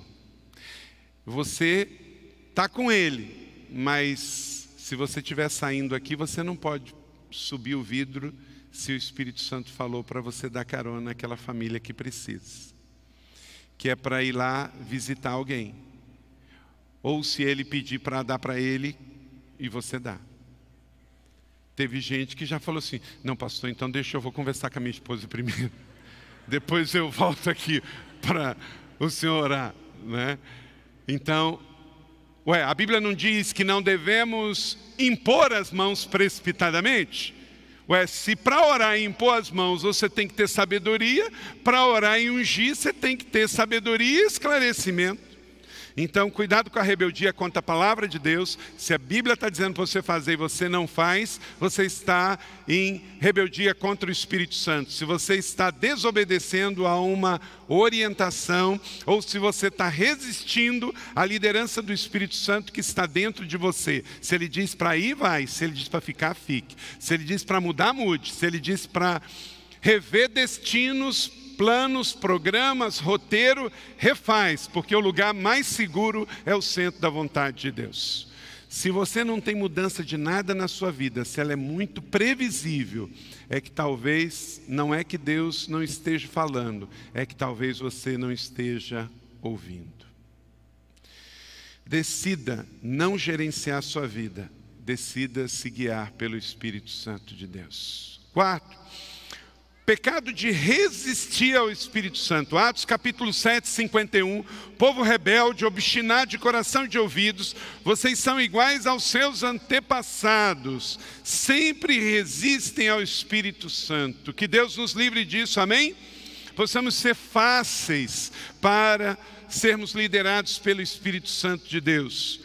Você está com Ele, mas se você estiver saindo aqui, você não pode subir o vidro se o Espírito Santo falou para você dar carona naquela família que precisa, que é para ir lá visitar alguém, ou se ele pedir para dar para ele e você dá. Teve gente que já falou assim: não, pastor, então deixa eu vou conversar com a minha esposa primeiro, depois eu volto aqui para o senhor orar, né? Então, ué, a Bíblia não diz que não devemos impor as mãos precipitadamente? Ué, se para orar e impor as mãos você tem que ter sabedoria, para orar e ungir você tem que ter sabedoria e esclarecimento. Então, cuidado com a rebeldia contra a palavra de Deus. Se a Bíblia está dizendo para você fazer e você não faz, você está em rebeldia contra o Espírito Santo. Se você está desobedecendo a uma orientação, ou se você está resistindo à liderança do Espírito Santo que está dentro de você. Se ele diz para ir, vai. Se ele diz para ficar, fique. Se ele diz para mudar, mude. Se ele diz para rever destinos, planos, programas, roteiro, refaz, porque o lugar mais seguro é o centro da vontade de Deus. Se você não tem mudança de nada na sua vida, se ela é muito previsível, é que talvez não é que Deus não esteja falando, é que talvez você não esteja ouvindo. Decida não gerenciar sua vida, decida se guiar pelo Espírito Santo de Deus. Quarto, Pecado de resistir ao Espírito Santo. Atos capítulo 7, 51. Povo rebelde, obstinado de coração e de ouvidos, vocês são iguais aos seus antepassados. Sempre resistem ao Espírito Santo. Que Deus nos livre disso, amém? Possamos ser fáceis para sermos liderados pelo Espírito Santo de Deus.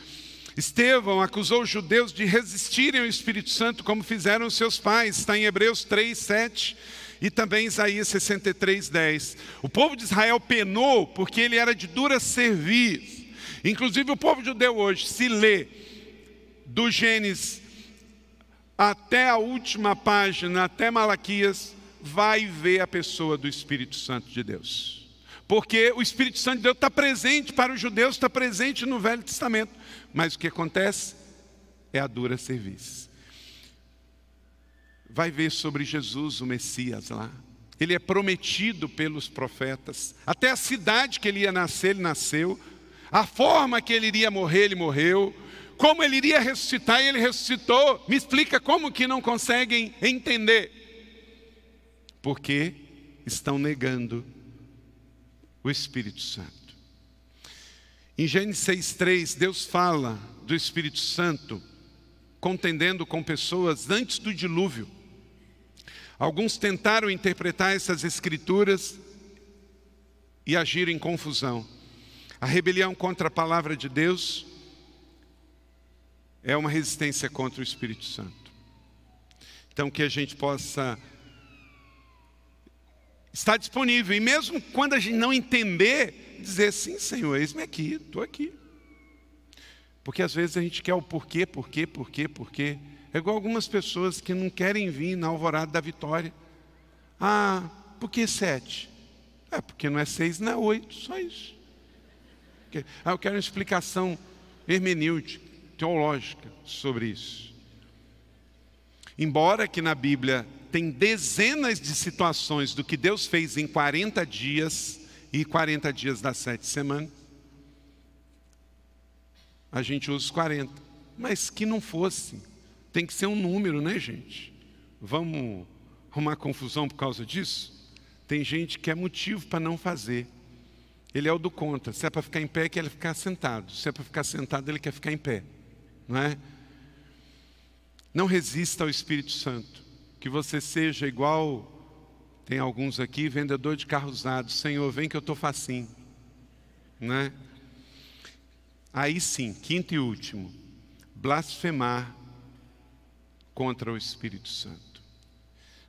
Estevão acusou os judeus de resistirem ao Espírito Santo, como fizeram seus pais, está em Hebreus 3, 7 e também Isaías 63, 10. O povo de Israel penou porque ele era de dura servir. Inclusive o povo judeu hoje, se lê do Gênesis até a última página, até Malaquias, vai ver a pessoa do Espírito Santo de Deus. Porque o Espírito Santo de Deus está presente para os judeus, está presente no Velho Testamento. Mas o que acontece é a dura serviço vai ver sobre Jesus, o Messias lá. Ele é prometido pelos profetas. Até a cidade que ele ia nascer, ele nasceu. A forma que ele iria morrer, ele morreu. Como ele iria ressuscitar, ele ressuscitou. Me explica como que não conseguem entender. Porque estão negando o Espírito Santo. Em Gênesis 6,3, Deus fala do Espírito Santo contendendo com pessoas antes do dilúvio. Alguns tentaram interpretar essas escrituras e agir em confusão. A rebelião contra a palavra de Deus é uma resistência contra o Espírito Santo. Então, que a gente possa estar disponível, e mesmo quando a gente não entender, dizer sim, Senhor, eis-me aqui, estou aqui. Porque às vezes a gente quer o porquê, porquê, porquê, porquê. É igual algumas pessoas que não querem vir na alvorada da vitória. Ah, por que sete? É porque não é seis, não é oito, só isso. Ah, eu quero uma explicação hermenêutica, teológica sobre isso. Embora que na Bíblia tem dezenas de situações do que Deus fez em 40 dias e 40 dias das sete semanas, a gente usa os 40. Mas que não fosse tem que ser um número, né, gente? Vamos arrumar confusão por causa disso? Tem gente que é motivo para não fazer. Ele é o do contra. Se é para ficar em pé, quer ficar sentado. Se é para ficar sentado, ele quer ficar em pé. Não é? Não resista ao Espírito Santo. Que você seja igual, tem alguns aqui, vendedor de carro usado. Senhor, vem que eu estou facinho. Não é? Aí sim, quinto e último, blasfemar contra o Espírito Santo.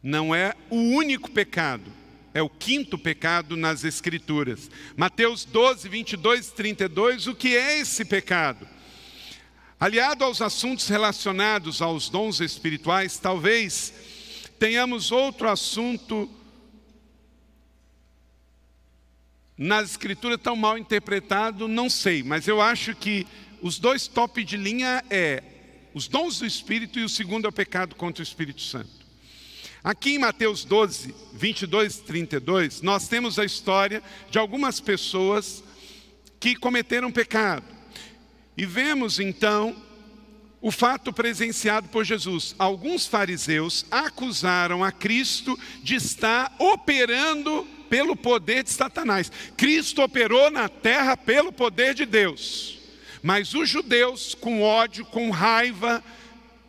Não é o único pecado, é o quinto pecado nas Escrituras. Mateus 12, 22 e 32, o que é esse pecado? Aliado aos assuntos relacionados aos dons espirituais, talvez tenhamos outro assunto nas escrituras tão mal interpretado, não sei, mas eu acho que os dois top de linha é os dons do Espírito e o segundo é o pecado contra o Espírito Santo. Aqui em Mateus 12, 22 e 32, nós temos a história de algumas pessoas que cometeram pecado. E vemos então o fato presenciado por Jesus. Alguns fariseus acusaram a Cristo de estar operando pelo poder de Satanás. Cristo operou na terra pelo poder de Deus. Mas os judeus, com ódio, com raiva,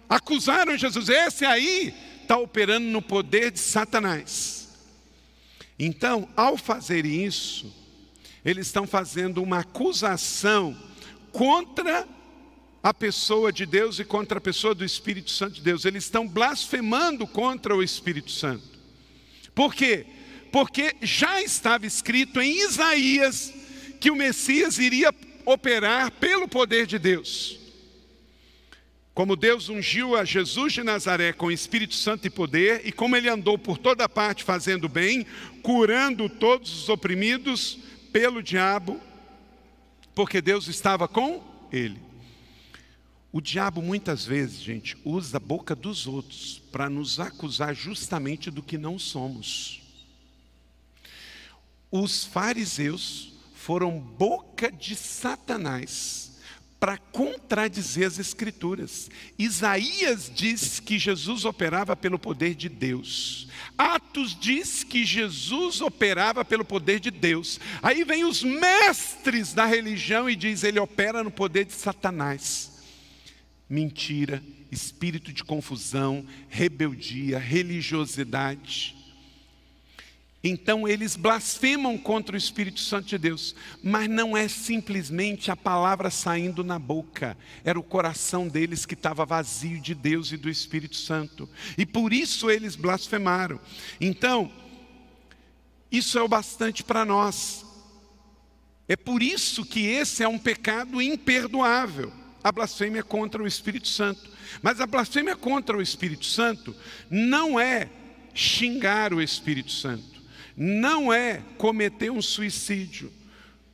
acusaram Jesus. Esse aí está operando no poder de Satanás. Então, ao fazer isso, eles estão fazendo uma acusação contra a pessoa de Deus e contra a pessoa do Espírito Santo de Deus. Eles estão blasfemando contra o Espírito Santo. Por quê? Porque já estava escrito em Isaías que o Messias iria operar pelo poder de Deus. Como Deus ungiu a Jesus de Nazaré com Espírito Santo e poder, e como ele andou por toda parte fazendo bem, curando todos os oprimidos pelo diabo, porque Deus estava com ele. O diabo muitas vezes, gente, usa a boca dos outros para nos acusar justamente do que não somos. Os fariseus foram boca de Satanás para contradizer as Escrituras. Isaías diz que Jesus operava pelo poder de Deus. Atos diz que Jesus operava pelo poder de Deus. Aí vem os mestres da religião e diz ele opera no poder de Satanás. Mentira, espírito de confusão, rebeldia, religiosidade. Então eles blasfemam contra o Espírito Santo de Deus, mas não é simplesmente a palavra saindo na boca, era o coração deles que estava vazio de Deus e do Espírito Santo, e por isso eles blasfemaram. Então, isso é o bastante para nós, é por isso que esse é um pecado imperdoável, a blasfêmia contra o Espírito Santo. Mas a blasfêmia contra o Espírito Santo não é xingar o Espírito Santo não é cometer um suicídio.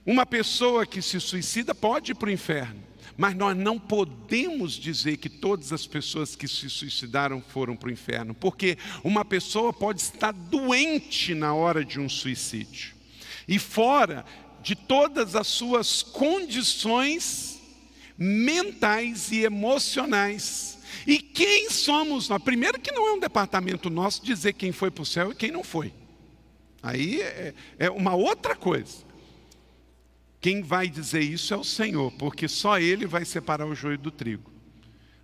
Uma pessoa que se suicida pode ir para o inferno, mas nós não podemos dizer que todas as pessoas que se suicidaram foram para o inferno, porque uma pessoa pode estar doente na hora de um suicídio, e fora de todas as suas condições mentais e emocionais. E quem somos nós? Primeiro, que não é um departamento nosso dizer quem foi para o céu e quem não foi. Aí é, é uma outra coisa. Quem vai dizer isso é o Senhor, porque só Ele vai separar o joio do trigo.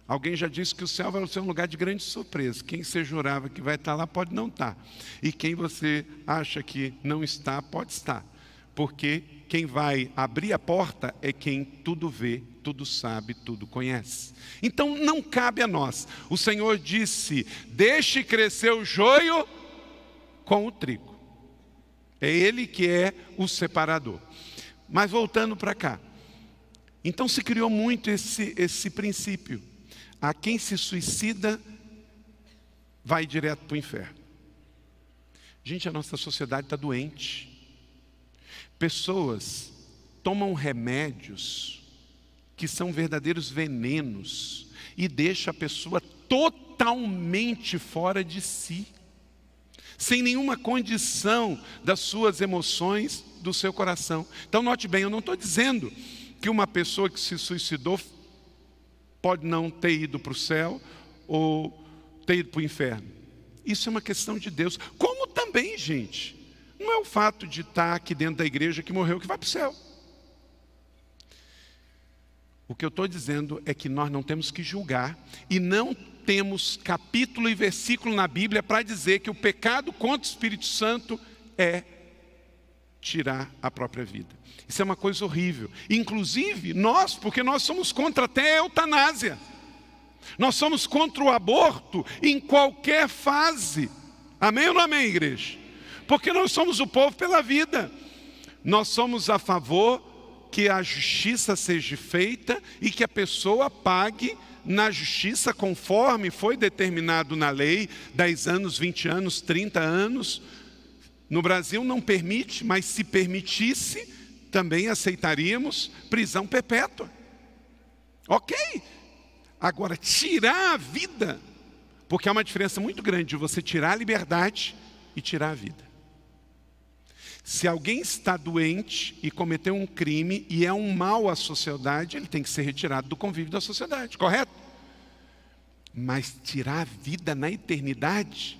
Alguém já disse que o céu vai ser um lugar de grande surpresa. Quem você jurava que vai estar lá pode não estar. E quem você acha que não está, pode estar. Porque quem vai abrir a porta é quem tudo vê, tudo sabe, tudo conhece. Então não cabe a nós. O Senhor disse: deixe crescer o joio com o trigo. É Ele que é o separador. Mas voltando para cá. Então se criou muito esse, esse princípio. A quem se suicida vai direto para o inferno. Gente, a nossa sociedade está doente. Pessoas tomam remédios que são verdadeiros venenos e deixa a pessoa totalmente fora de si sem nenhuma condição das suas emoções, do seu coração. Então, note bem, eu não estou dizendo que uma pessoa que se suicidou pode não ter ido para o céu ou ter ido para o inferno. Isso é uma questão de Deus. Como também, gente, não é o fato de estar aqui dentro da igreja que morreu que vai para o céu. O que eu estou dizendo é que nós não temos que julgar e não temos capítulo e versículo na Bíblia para dizer que o pecado contra o Espírito Santo é tirar a própria vida. Isso é uma coisa horrível. Inclusive, nós, porque nós somos contra até a eutanásia. Nós somos contra o aborto em qualquer fase. Amém ou não amém, igreja? Porque nós somos o povo pela vida. Nós somos a favor que a justiça seja feita e que a pessoa pague na justiça conforme foi determinado na lei, 10 anos, 20 anos, 30 anos. No Brasil não permite, mas se permitisse, também aceitaríamos prisão perpétua. Ok. Agora, tirar a vida, porque há uma diferença muito grande de você tirar a liberdade e tirar a vida. Se alguém está doente e cometeu um crime e é um mal à sociedade, ele tem que ser retirado do convívio da sociedade, correto? Mas tirar a vida na eternidade,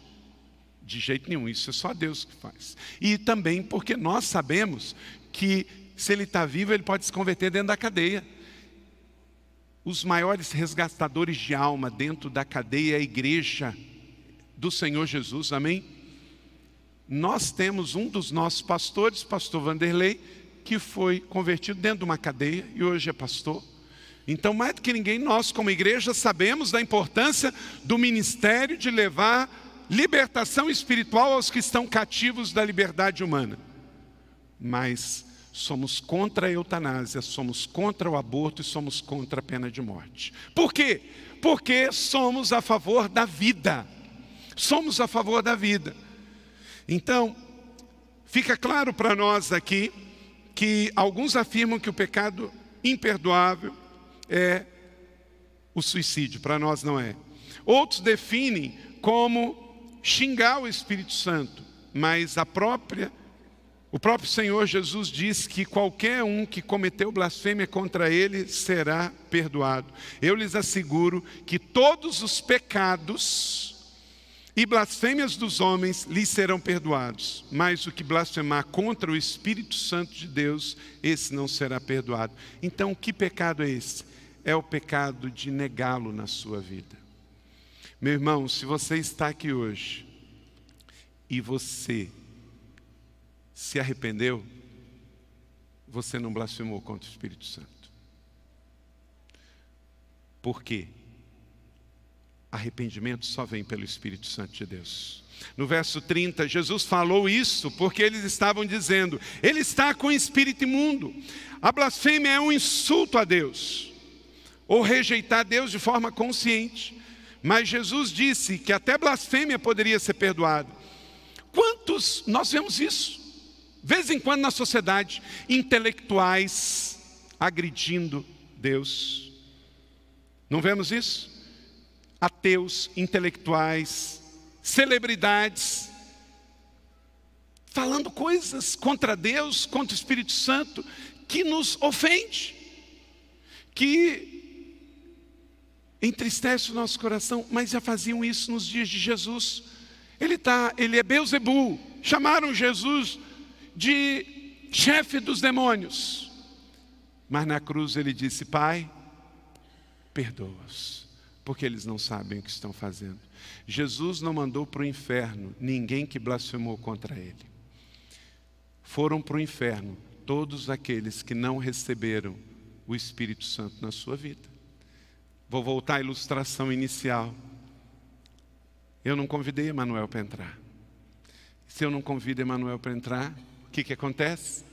de jeito nenhum, isso é só Deus que faz. E também porque nós sabemos que se ele está vivo, ele pode se converter dentro da cadeia. Os maiores resgatadores de alma dentro da cadeia é a igreja do Senhor Jesus, amém? Nós temos um dos nossos pastores, pastor Vanderlei, que foi convertido dentro de uma cadeia e hoje é pastor. Então, mais do que ninguém, nós, como igreja, sabemos da importância do ministério de levar libertação espiritual aos que estão cativos da liberdade humana. Mas somos contra a eutanásia, somos contra o aborto e somos contra a pena de morte. Por quê? Porque somos a favor da vida. Somos a favor da vida. Então, fica claro para nós aqui que alguns afirmam que o pecado imperdoável é o suicídio, para nós não é. Outros definem como xingar o Espírito Santo, mas a própria O próprio Senhor Jesus diz que qualquer um que cometeu blasfêmia contra ele será perdoado. Eu lhes asseguro que todos os pecados e blasfêmias dos homens lhes serão perdoados, mas o que blasfemar contra o Espírito Santo de Deus, esse não será perdoado. Então, que pecado é esse? É o pecado de negá-lo na sua vida. Meu irmão, se você está aqui hoje e você se arrependeu, você não blasfemou contra o Espírito Santo. Por quê? Arrependimento só vem pelo Espírito Santo de Deus. No verso 30, Jesus falou isso porque eles estavam dizendo: Ele está com o espírito imundo. A blasfêmia é um insulto a Deus, ou rejeitar Deus de forma consciente. Mas Jesus disse que até blasfêmia poderia ser perdoada. Quantos nós vemos isso? vez em quando na sociedade, intelectuais agredindo Deus. Não vemos isso? Ateus, intelectuais, celebridades, falando coisas contra Deus, contra o Espírito Santo, que nos ofende, que entristece o nosso coração, mas já faziam isso nos dias de Jesus. Ele tá, ele é Beuzebu. Chamaram Jesus de chefe dos demônios. Mas na cruz ele disse: Pai, perdoa-os, porque eles não sabem o que estão fazendo. Jesus não mandou para o inferno ninguém que blasfemou contra ele. Foram para o inferno todos aqueles que não receberam o Espírito Santo na sua vida. Vou voltar à ilustração inicial. Eu não convidei Emanuel para entrar. Se eu não convido Emanuel para entrar, o que, que acontece?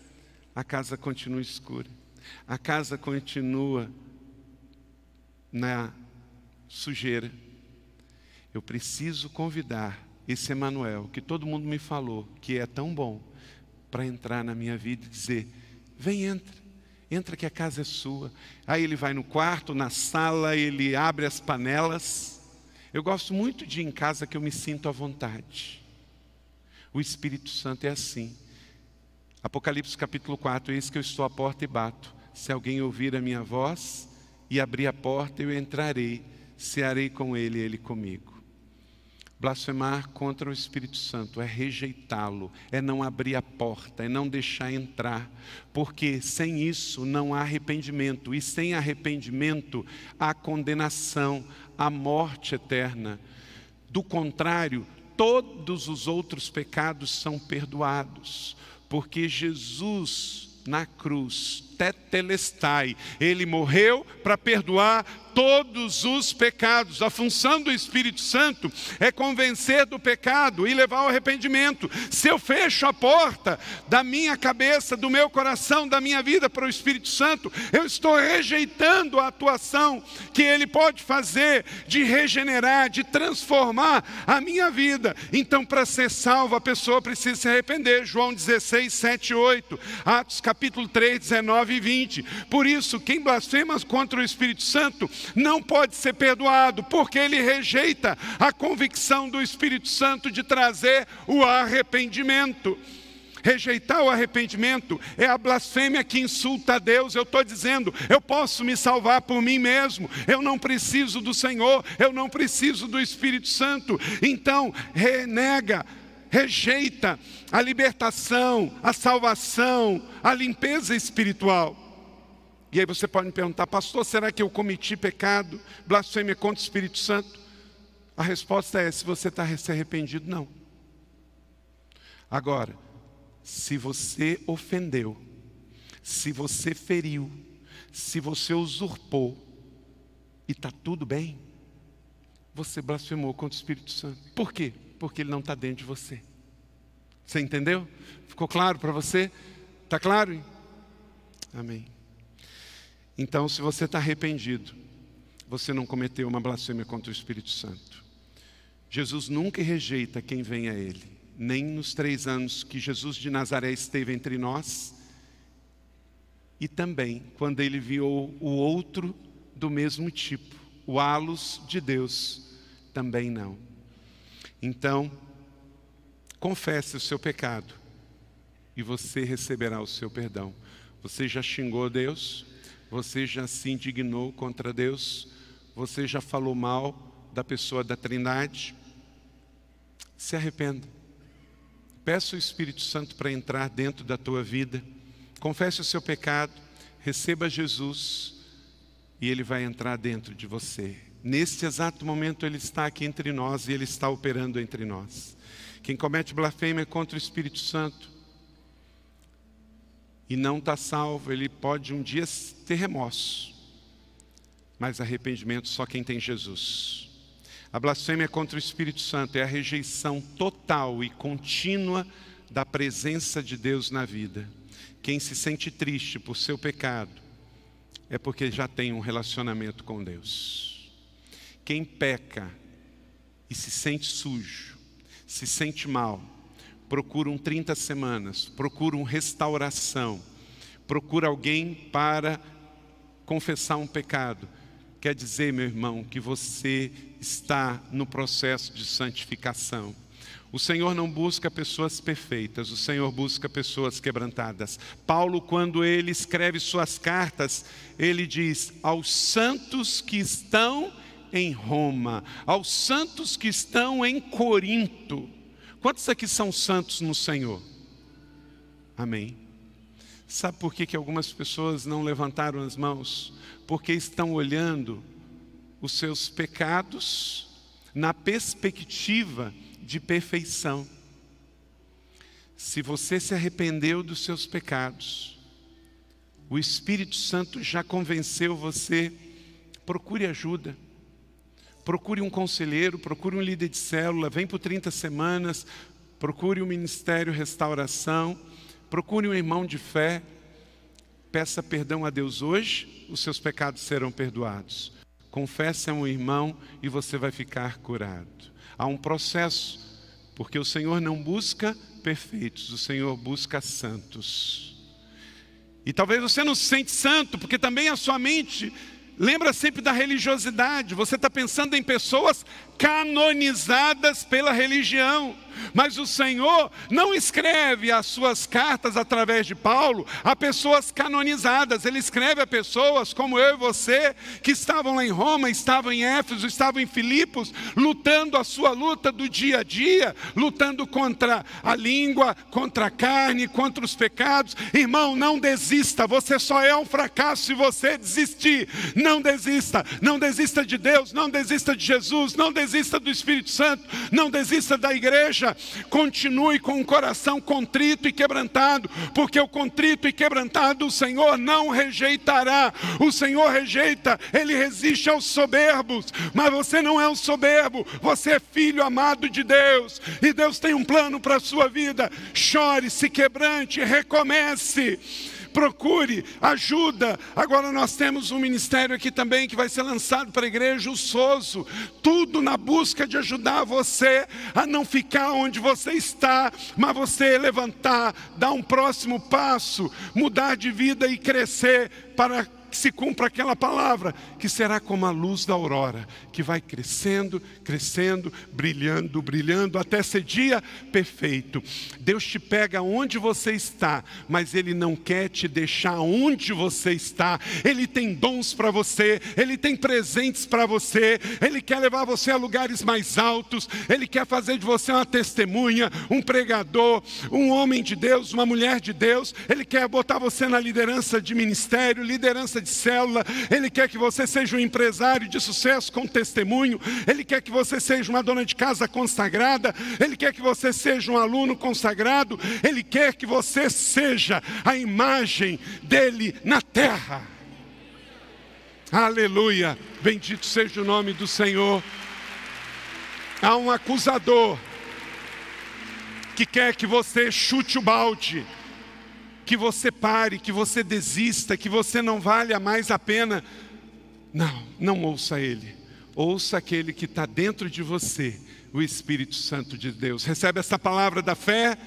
A casa continua escura, a casa continua na sujeira. Eu preciso convidar esse Emanuel, que todo mundo me falou que é tão bom, para entrar na minha vida e dizer: vem, entra, entra que a casa é sua. Aí ele vai no quarto, na sala, ele abre as panelas. Eu gosto muito de ir em casa que eu me sinto à vontade. O Espírito Santo é assim. Apocalipse capítulo 4, eis que eu estou à porta e bato. Se alguém ouvir a minha voz e abrir a porta, eu entrarei, cearei com ele e ele comigo. Blasfemar contra o Espírito Santo é rejeitá-lo, é não abrir a porta, é não deixar entrar, porque sem isso não há arrependimento, e sem arrependimento há condenação, há morte eterna. Do contrário, todos os outros pecados são perdoados porque Jesus na cruz, tetelestai, ele morreu para perdoar todos os pecados. A função do Espírito Santo é convencer do pecado e levar ao arrependimento. Se eu fecho a porta da minha cabeça, do meu coração, da minha vida para o Espírito Santo, eu estou rejeitando a atuação que ele pode fazer de regenerar, de transformar a minha vida. Então, para ser salvo, a pessoa precisa se arrepender. João 16, 7 e 8, Atos capítulo 3, 19 e 20. Por isso, quem blasfema contra o Espírito Santo não pode ser perdoado, porque ele rejeita a convicção do Espírito Santo de trazer o arrependimento. Rejeitar o arrependimento é a blasfêmia que insulta a Deus. Eu estou dizendo, eu posso me salvar por mim mesmo, eu não preciso do Senhor, eu não preciso do Espírito Santo. Então, renega, rejeita a libertação, a salvação, a limpeza espiritual. E aí você pode me perguntar, pastor, será que eu cometi pecado, blasfêmia contra o Espírito Santo? A resposta é: se você está se arrependido, não. Agora, se você ofendeu, se você feriu, se você usurpou, e está tudo bem, você blasfemou contra o Espírito Santo. Por quê? Porque ele não está dentro de você. Você entendeu? Ficou claro para você? Está claro? Amém. Então, se você está arrependido, você não cometeu uma blasfêmia contra o Espírito Santo. Jesus nunca rejeita quem vem a Ele, nem nos três anos que Jesus de Nazaré esteve entre nós, e também quando Ele viu o outro do mesmo tipo, o halos de Deus, também não. Então, confesse o seu pecado e você receberá o seu perdão. Você já xingou Deus? Você já se indignou contra Deus? Você já falou mal da pessoa da Trindade? Se arrependa. Peça o Espírito Santo para entrar dentro da tua vida. Confesse o seu pecado, receba Jesus e ele vai entrar dentro de você. Neste exato momento ele está aqui entre nós e ele está operando entre nós. Quem comete blasfêmia contra o Espírito Santo e não está salvo, ele pode um dia ter remorso, mas arrependimento só quem tem Jesus. A blasfêmia contra o Espírito Santo é a rejeição total e contínua da presença de Deus na vida. Quem se sente triste por seu pecado é porque já tem um relacionamento com Deus. Quem peca e se sente sujo, se sente mal, procura um 30 semanas, procura uma restauração, procura alguém para confessar um pecado. Quer dizer, meu irmão, que você está no processo de santificação. O Senhor não busca pessoas perfeitas, o Senhor busca pessoas quebrantadas. Paulo, quando ele escreve suas cartas, ele diz: aos santos que estão em Roma, aos santos que estão em Corinto. Quantos aqui são santos no Senhor? Amém. Sabe por que, que algumas pessoas não levantaram as mãos? Porque estão olhando os seus pecados na perspectiva de perfeição. Se você se arrependeu dos seus pecados, o Espírito Santo já convenceu você, procure ajuda. Procure um conselheiro, procure um líder de célula, vem por 30 semanas, procure o um Ministério Restauração, procure um irmão de fé, peça perdão a Deus hoje, os seus pecados serão perdoados. Confesse a um irmão e você vai ficar curado. Há um processo, porque o Senhor não busca perfeitos, o Senhor busca santos. E talvez você não se sente santo, porque também a sua mente Lembra sempre da religiosidade. Você está pensando em pessoas canonizadas pela religião. Mas o Senhor não escreve as suas cartas através de Paulo a pessoas canonizadas, ele escreve a pessoas como eu e você, que estavam lá em Roma, estavam em Éfeso, estavam em Filipos, lutando a sua luta do dia a dia, lutando contra a língua, contra a carne, contra os pecados. Irmão, não desista, você só é um fracasso se você desistir. Não desista, não desista de Deus, não desista de Jesus, não desista do Espírito Santo, não desista da igreja continue com o coração contrito e quebrantado, porque o contrito e quebrantado o Senhor não rejeitará. O Senhor rejeita, ele resiste aos soberbos, mas você não é um soberbo, você é filho amado de Deus, e Deus tem um plano para a sua vida. Chore, se quebrante, recomece procure ajuda. Agora nós temos um ministério aqui também que vai ser lançado para a igreja, o SOSO. Tudo na busca de ajudar você a não ficar onde você está, mas você levantar, dar um próximo passo, mudar de vida e crescer para que se cumpra aquela palavra, que será como a luz da aurora, que vai crescendo, crescendo, brilhando, brilhando, até ser dia perfeito. Deus te pega onde você está, mas Ele não quer te deixar onde você está. Ele tem dons para você, Ele tem presentes para você, Ele quer levar você a lugares mais altos, Ele quer fazer de você uma testemunha, um pregador, um homem de Deus, uma mulher de Deus. Ele quer botar você na liderança de ministério, liderança de célula, Ele quer que você seja um empresário de sucesso com testemunho, Ele quer que você seja uma dona de casa consagrada, Ele quer que você seja um aluno consagrado, Ele quer que você seja a imagem dEle na terra. Aleluia, bendito seja o nome do Senhor. Há um acusador que quer que você chute o balde que você pare, que você desista, que você não valha mais a pena. Não, não ouça ele. Ouça aquele que está dentro de você, o Espírito Santo de Deus. Recebe essa palavra da fé